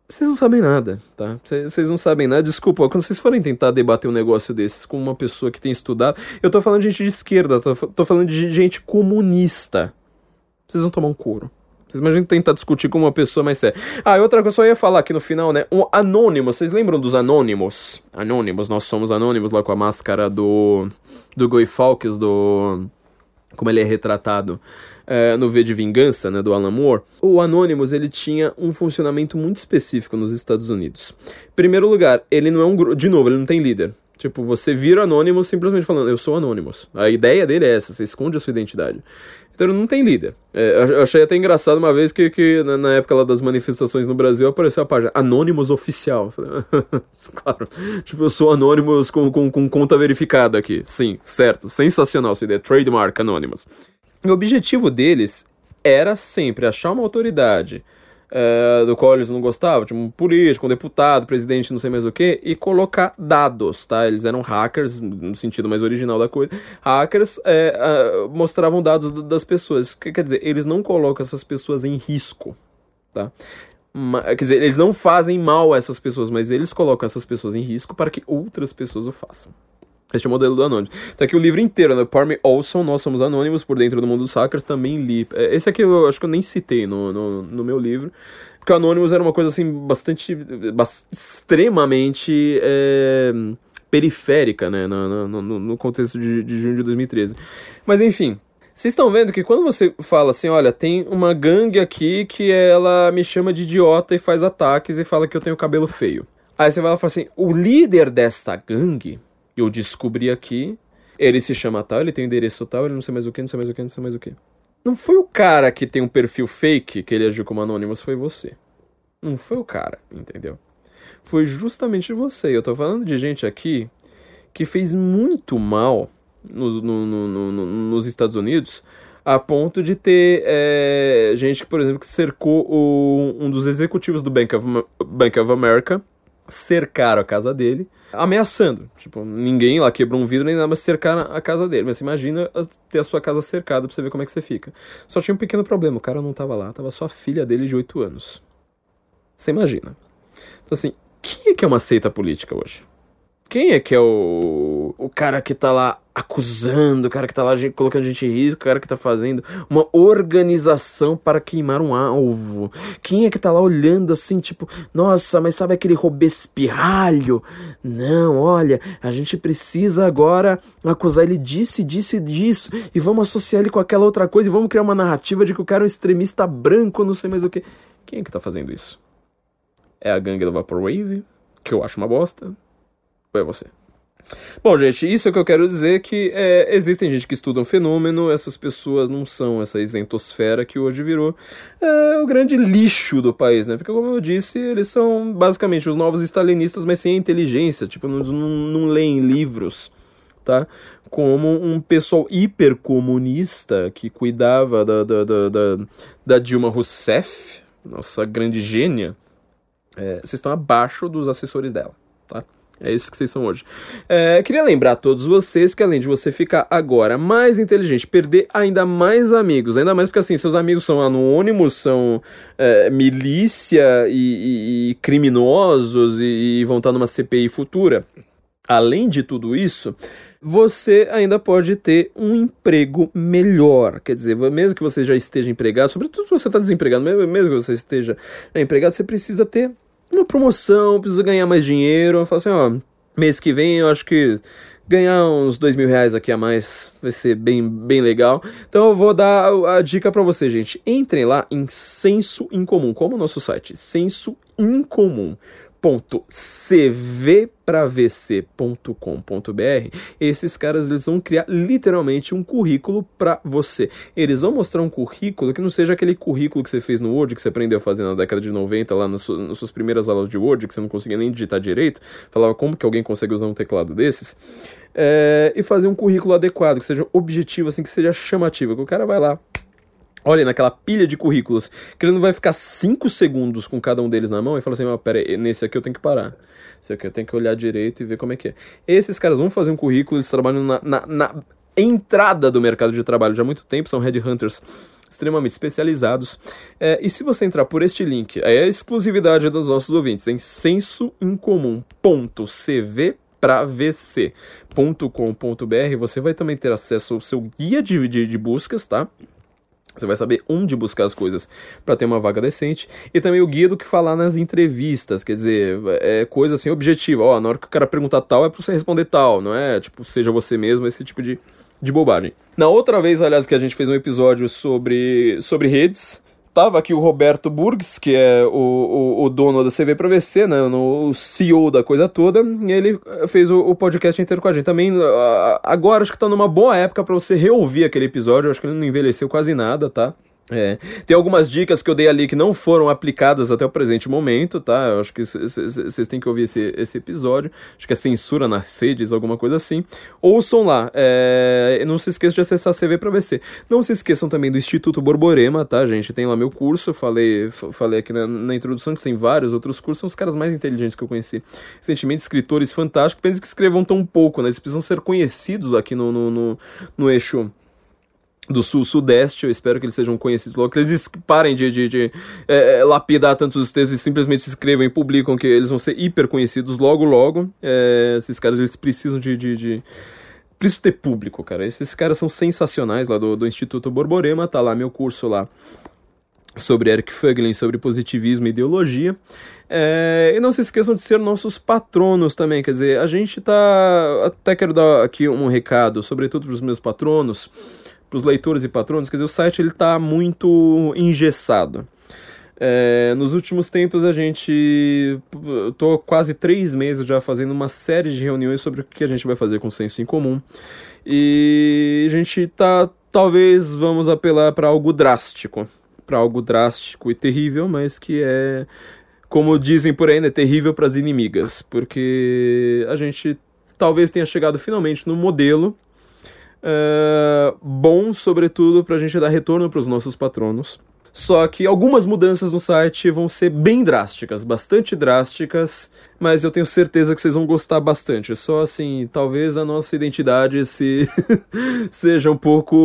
Vocês não sabem nada, tá? Vocês não sabem nada. Desculpa, quando vocês forem tentar debater um negócio desses com uma pessoa que tem estudado, eu tô falando de gente de esquerda, tô, tô falando de gente comunista. Vocês vão tomar um couro. Vocês imaginam tentar discutir com uma pessoa mais séria. Ah, e outra coisa, eu só ia falar aqui no final, né? Um anônimo, vocês lembram dos anônimos? Anônimos, nós somos anônimos lá com a máscara do. do Guy Fawkes, do. Como ele é retratado é, no V de Vingança, né, do Alan Moore, o Anonymous ele tinha um funcionamento muito específico nos Estados Unidos. Primeiro lugar, ele não é um grupo. De novo, ele não tem líder. Tipo, você vira Anonymous simplesmente falando, eu sou Anonymous. A ideia dele é essa, você esconde a sua identidade. Então ele não tem líder. É, eu achei até engraçado uma vez que, que na época lá das manifestações no Brasil apareceu a página Anonymous Oficial. Claro, tipo, eu sou Anonymous com, com, com conta verificada aqui. Sim, certo. Sensacional essa ideia. Trademark Anonymous. O objetivo deles era sempre achar uma autoridade uh, do qual eles não gostavam, tipo um político, um deputado, presidente, não sei mais o que, e colocar dados, tá? Eles eram hackers, no sentido mais original da coisa. Hackers é, mostravam dados das pessoas. Que, quer dizer, eles não colocam essas pessoas em risco, tá? quer dizer, eles não fazem mal a essas pessoas, mas eles colocam essas pessoas em risco para que outras pessoas o façam. Este é o modelo do Anônimo. Tá aqui o livro inteiro, né? Parme Olson, Nós Somos Anônimos, por dentro do mundo dos hackers, também li. É, esse aqui eu acho que eu nem citei no, no, no meu livro. Porque o Anonymous era uma coisa, assim, bastante... extremamente... É, periférica, né? No, no, no contexto de, de junho de 2013. Mas, enfim... Vocês estão vendo que quando você fala assim, olha, tem uma gangue aqui que ela me chama de idiota e faz ataques e fala que eu tenho cabelo feio. Aí você vai falar assim, o líder dessa gangue eu descobri aqui, ele se chama tal, ele tem endereço tal, ele não sei mais o que, não sei mais o que, não sei mais o que. Não foi o cara que tem um perfil fake que ele agiu como anônimo, foi você. Não foi o cara, entendeu? Foi justamente você. Eu tô falando de gente aqui que fez muito mal no, no, no, nos Estados Unidos a ponto de ter é, gente que, por exemplo, que cercou o, um dos executivos do Bank of, Bank of America cercaram a casa dele, ameaçando. Tipo, ninguém lá quebrou um vidro nem nada, mas cercar a casa dele. Mas imagina ter a sua casa cercada pra você ver como é que você fica. Só tinha um pequeno problema, o cara não tava lá, tava só a filha dele de 8 anos. Você imagina. Então assim, quem é que é uma seita política hoje? Quem é que é o, o cara que tá lá acusando, o cara que tá lá colocando gente em risco, o cara que tá fazendo uma organização para queimar um alvo? Quem é que tá lá olhando assim, tipo, nossa, mas sabe aquele Robespirralho? Não, olha, a gente precisa agora acusar ele disso e disso e disso, e vamos associar ele com aquela outra coisa, e vamos criar uma narrativa de que o cara é um extremista branco, não sei mais o que. Quem é que tá fazendo isso? É a gangue do Vaporwave, que eu acho uma bosta é você. Bom, gente, isso é o que eu quero dizer que é, existem gente que estuda um fenômeno, essas pessoas não são essa isentosfera que hoje virou é, o grande lixo do país, né? Porque, como eu disse, eles são basicamente os novos stalinistas, mas sem inteligência, tipo, não, não, não leem livros, tá? Como um pessoal hipercomunista que cuidava da, da, da, da, da Dilma Rousseff, nossa grande gênia, é, vocês estão abaixo dos assessores dela? É isso que vocês são hoje. É, queria lembrar a todos vocês que além de você ficar agora mais inteligente, perder ainda mais amigos, ainda mais porque assim, seus amigos são anônimos, são é, milícia e, e, e criminosos e, e vão estar numa CPI futura. Além de tudo isso, você ainda pode ter um emprego melhor. Quer dizer, mesmo que você já esteja empregado, sobretudo se você está desempregado, mesmo que você esteja né, empregado, você precisa ter uma promoção, precisa ganhar mais dinheiro. Eu falo assim, ó, mês que vem eu acho que ganhar uns dois mil reais aqui a mais vai ser bem, bem legal. Então eu vou dar a, a dica para você, gente. Entrem lá em Senso Incomum, como o nosso site, Senso Incomum www.cvpravc.com.br, esses caras eles vão criar literalmente um currículo para você. Eles vão mostrar um currículo que não seja aquele currículo que você fez no Word, que você aprendeu a fazer na década de 90, lá nas, nas suas primeiras aulas de Word, que você não conseguia nem digitar direito, falava como que alguém consegue usar um teclado desses, é, e fazer um currículo adequado, que seja objetivo, assim, que seja chamativo, que o cara vai lá, Olha, naquela pilha de currículos, que ele não vai ficar 5 segundos com cada um deles na mão e fala assim: oh, pera aí, nesse aqui eu tenho que parar. Esse aqui eu tenho que olhar direito e ver como é que é. Esses caras vão fazer um currículo, eles trabalham na, na, na entrada do mercado de trabalho já há muito tempo, são headhunters extremamente especializados. É, e se você entrar por este link, é a exclusividade dos nossos ouvintes, em sensoincomum.cv para vc.com.br você vai também ter acesso ao seu guia de, de, de buscas, tá? Você vai saber onde buscar as coisas para ter uma vaga decente. E também o guia do que falar nas entrevistas. Quer dizer, é coisa assim objetiva. Ó, na hora que o cara perguntar tal, é pra você responder tal, não é? Tipo, seja você mesmo, esse tipo de, de bobagem. Na outra vez, aliás, que a gente fez um episódio sobre, sobre redes, Tava aqui o Roberto Burgs, que é o, o, o dono da CV para VC, né, o CEO da coisa toda, e ele fez o, o, podcast inteiro com a gente. Também, agora acho que tá numa boa época para você reouvir aquele episódio, acho que ele não envelheceu quase nada, tá? É, tem algumas dicas que eu dei ali que não foram aplicadas até o presente momento, tá? Eu acho que vocês têm que ouvir esse, esse episódio. Acho que é censura nas redes, alguma coisa assim. Ouçam lá. É, não se esqueçam de acessar a CV para VC. Não se esqueçam também do Instituto Borborema, tá, gente? Tem lá meu curso. Eu falei, falei aqui na, na, introdução que tem vários outros cursos. São os caras mais inteligentes que eu conheci. Recentemente, escritores fantásticos. Pensa que escrevam tão pouco, né? Eles precisam ser conhecidos aqui no, no, no, no eixo do sul-sudeste, eu espero que eles sejam conhecidos logo, que eles parem de, de, de é, é, lapidar tantos textos e simplesmente escrevam e publicam que eles vão ser hiper conhecidos logo, logo. É, esses caras, eles precisam de, de, de... Preciso ter público, cara. Esses caras são sensacionais lá do, do Instituto Borborema, tá lá meu curso lá sobre Eric Fögling, sobre positivismo e ideologia. É, e não se esqueçam de ser nossos patronos também, quer dizer, a gente tá... Até quero dar aqui um recado, sobretudo para os meus patronos, para os leitores e patronos, quer dizer, o site ele está muito engessado. É, nos últimos tempos a gente. tô quase três meses já fazendo uma série de reuniões sobre o que a gente vai fazer com o senso em comum. E a gente tá. Talvez vamos apelar para algo drástico. Para algo drástico e terrível, mas que é. Como dizem por aí, né? Terrível para as inimigas. Porque a gente talvez tenha chegado finalmente no modelo uh, bom, sobretudo, para a gente dar retorno para os nossos patronos. Só que algumas mudanças no site vão ser bem drásticas, bastante drásticas, mas eu tenho certeza que vocês vão gostar bastante. Só assim, talvez a nossa identidade se seja um pouco.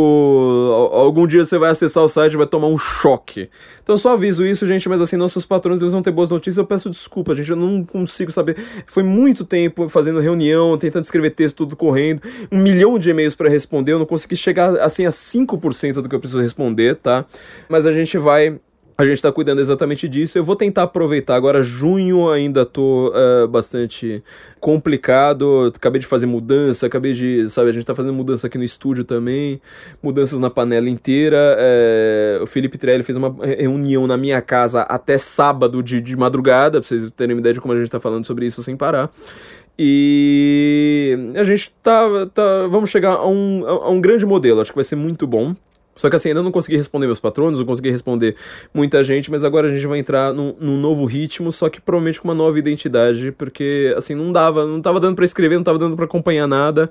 Algum dia você vai acessar o site e vai tomar um choque. Então só aviso isso, gente, mas assim, nossos patrões eles vão ter boas notícias. Eu peço desculpa, gente, eu não consigo saber. Foi muito tempo fazendo reunião, tentando escrever texto, tudo correndo, um milhão de e-mails para responder. Eu não consegui chegar assim a 5% do que eu preciso responder, tá? Mas a gente vai a gente está cuidando exatamente disso. Eu vou tentar aproveitar. Agora, junho ainda tô uh, bastante complicado. Acabei de fazer mudança, acabei de. Sabe, a gente está fazendo mudança aqui no estúdio também. Mudanças na panela inteira. É, o Felipe Trelli fez uma reunião na minha casa até sábado de, de madrugada, pra vocês terem uma ideia de como a gente está falando sobre isso sem parar. E a gente tá, tá. Vamos chegar a um, a um grande modelo. Acho que vai ser muito bom. Só que assim, ainda não consegui responder meus patronos, não consegui responder muita gente, mas agora a gente vai entrar num, num, novo ritmo, só que provavelmente com uma nova identidade, porque assim, não dava, não tava dando para escrever, não tava dando para acompanhar nada,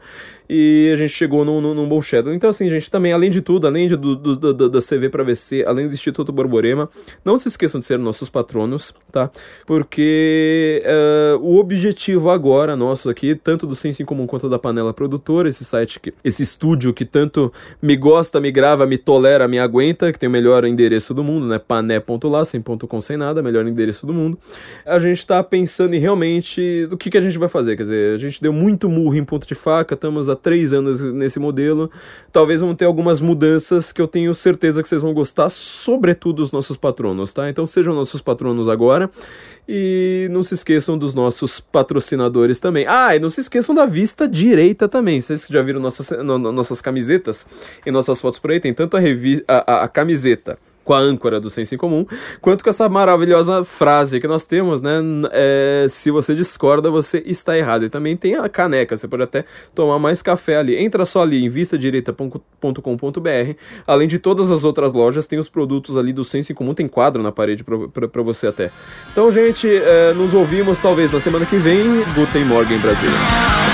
e a gente chegou num, num, num. Então assim, gente, também, além de tudo, além de, do, do, do, da CV para VC, além do Instituto Borborema, não se esqueçam de ser nossos patronos, tá? Porque uh, o objetivo agora nosso aqui, tanto do Senso em Comum quanto da Panela Produtora, esse site, que, esse estúdio que tanto me gosta, me grava, me me tolera, me aguenta, que tem o melhor endereço do mundo, né? pané.lá, sem ponto com, sem nada, melhor endereço do mundo. A gente tá pensando em realmente do que, que a gente vai fazer. Quer dizer, a gente deu muito murro em ponto de faca, estamos há três anos nesse modelo. Talvez vão ter algumas mudanças que eu tenho certeza que vocês vão gostar, sobretudo os nossos patronos, tá? Então sejam nossos patronos agora. E não se esqueçam dos nossos patrocinadores também. Ah, e não se esqueçam da vista direita também. Vocês já viram nossas, no, nossas camisetas e nossas fotos por aí? Tem tanto a, revi a, a, a camiseta com a âncora do Senso em Comum, quanto com essa maravilhosa frase que nós temos, né? É, se você discorda, você está errado. E também tem a caneca, você pode até tomar mais café ali. Entra só ali em vistadireita.com.br. Além de todas as outras lojas, tem os produtos ali do Senso em Comum, tem quadro na parede para você até. Então, gente, é, nos ouvimos talvez na semana que vem. Guten Morgen, Brasília.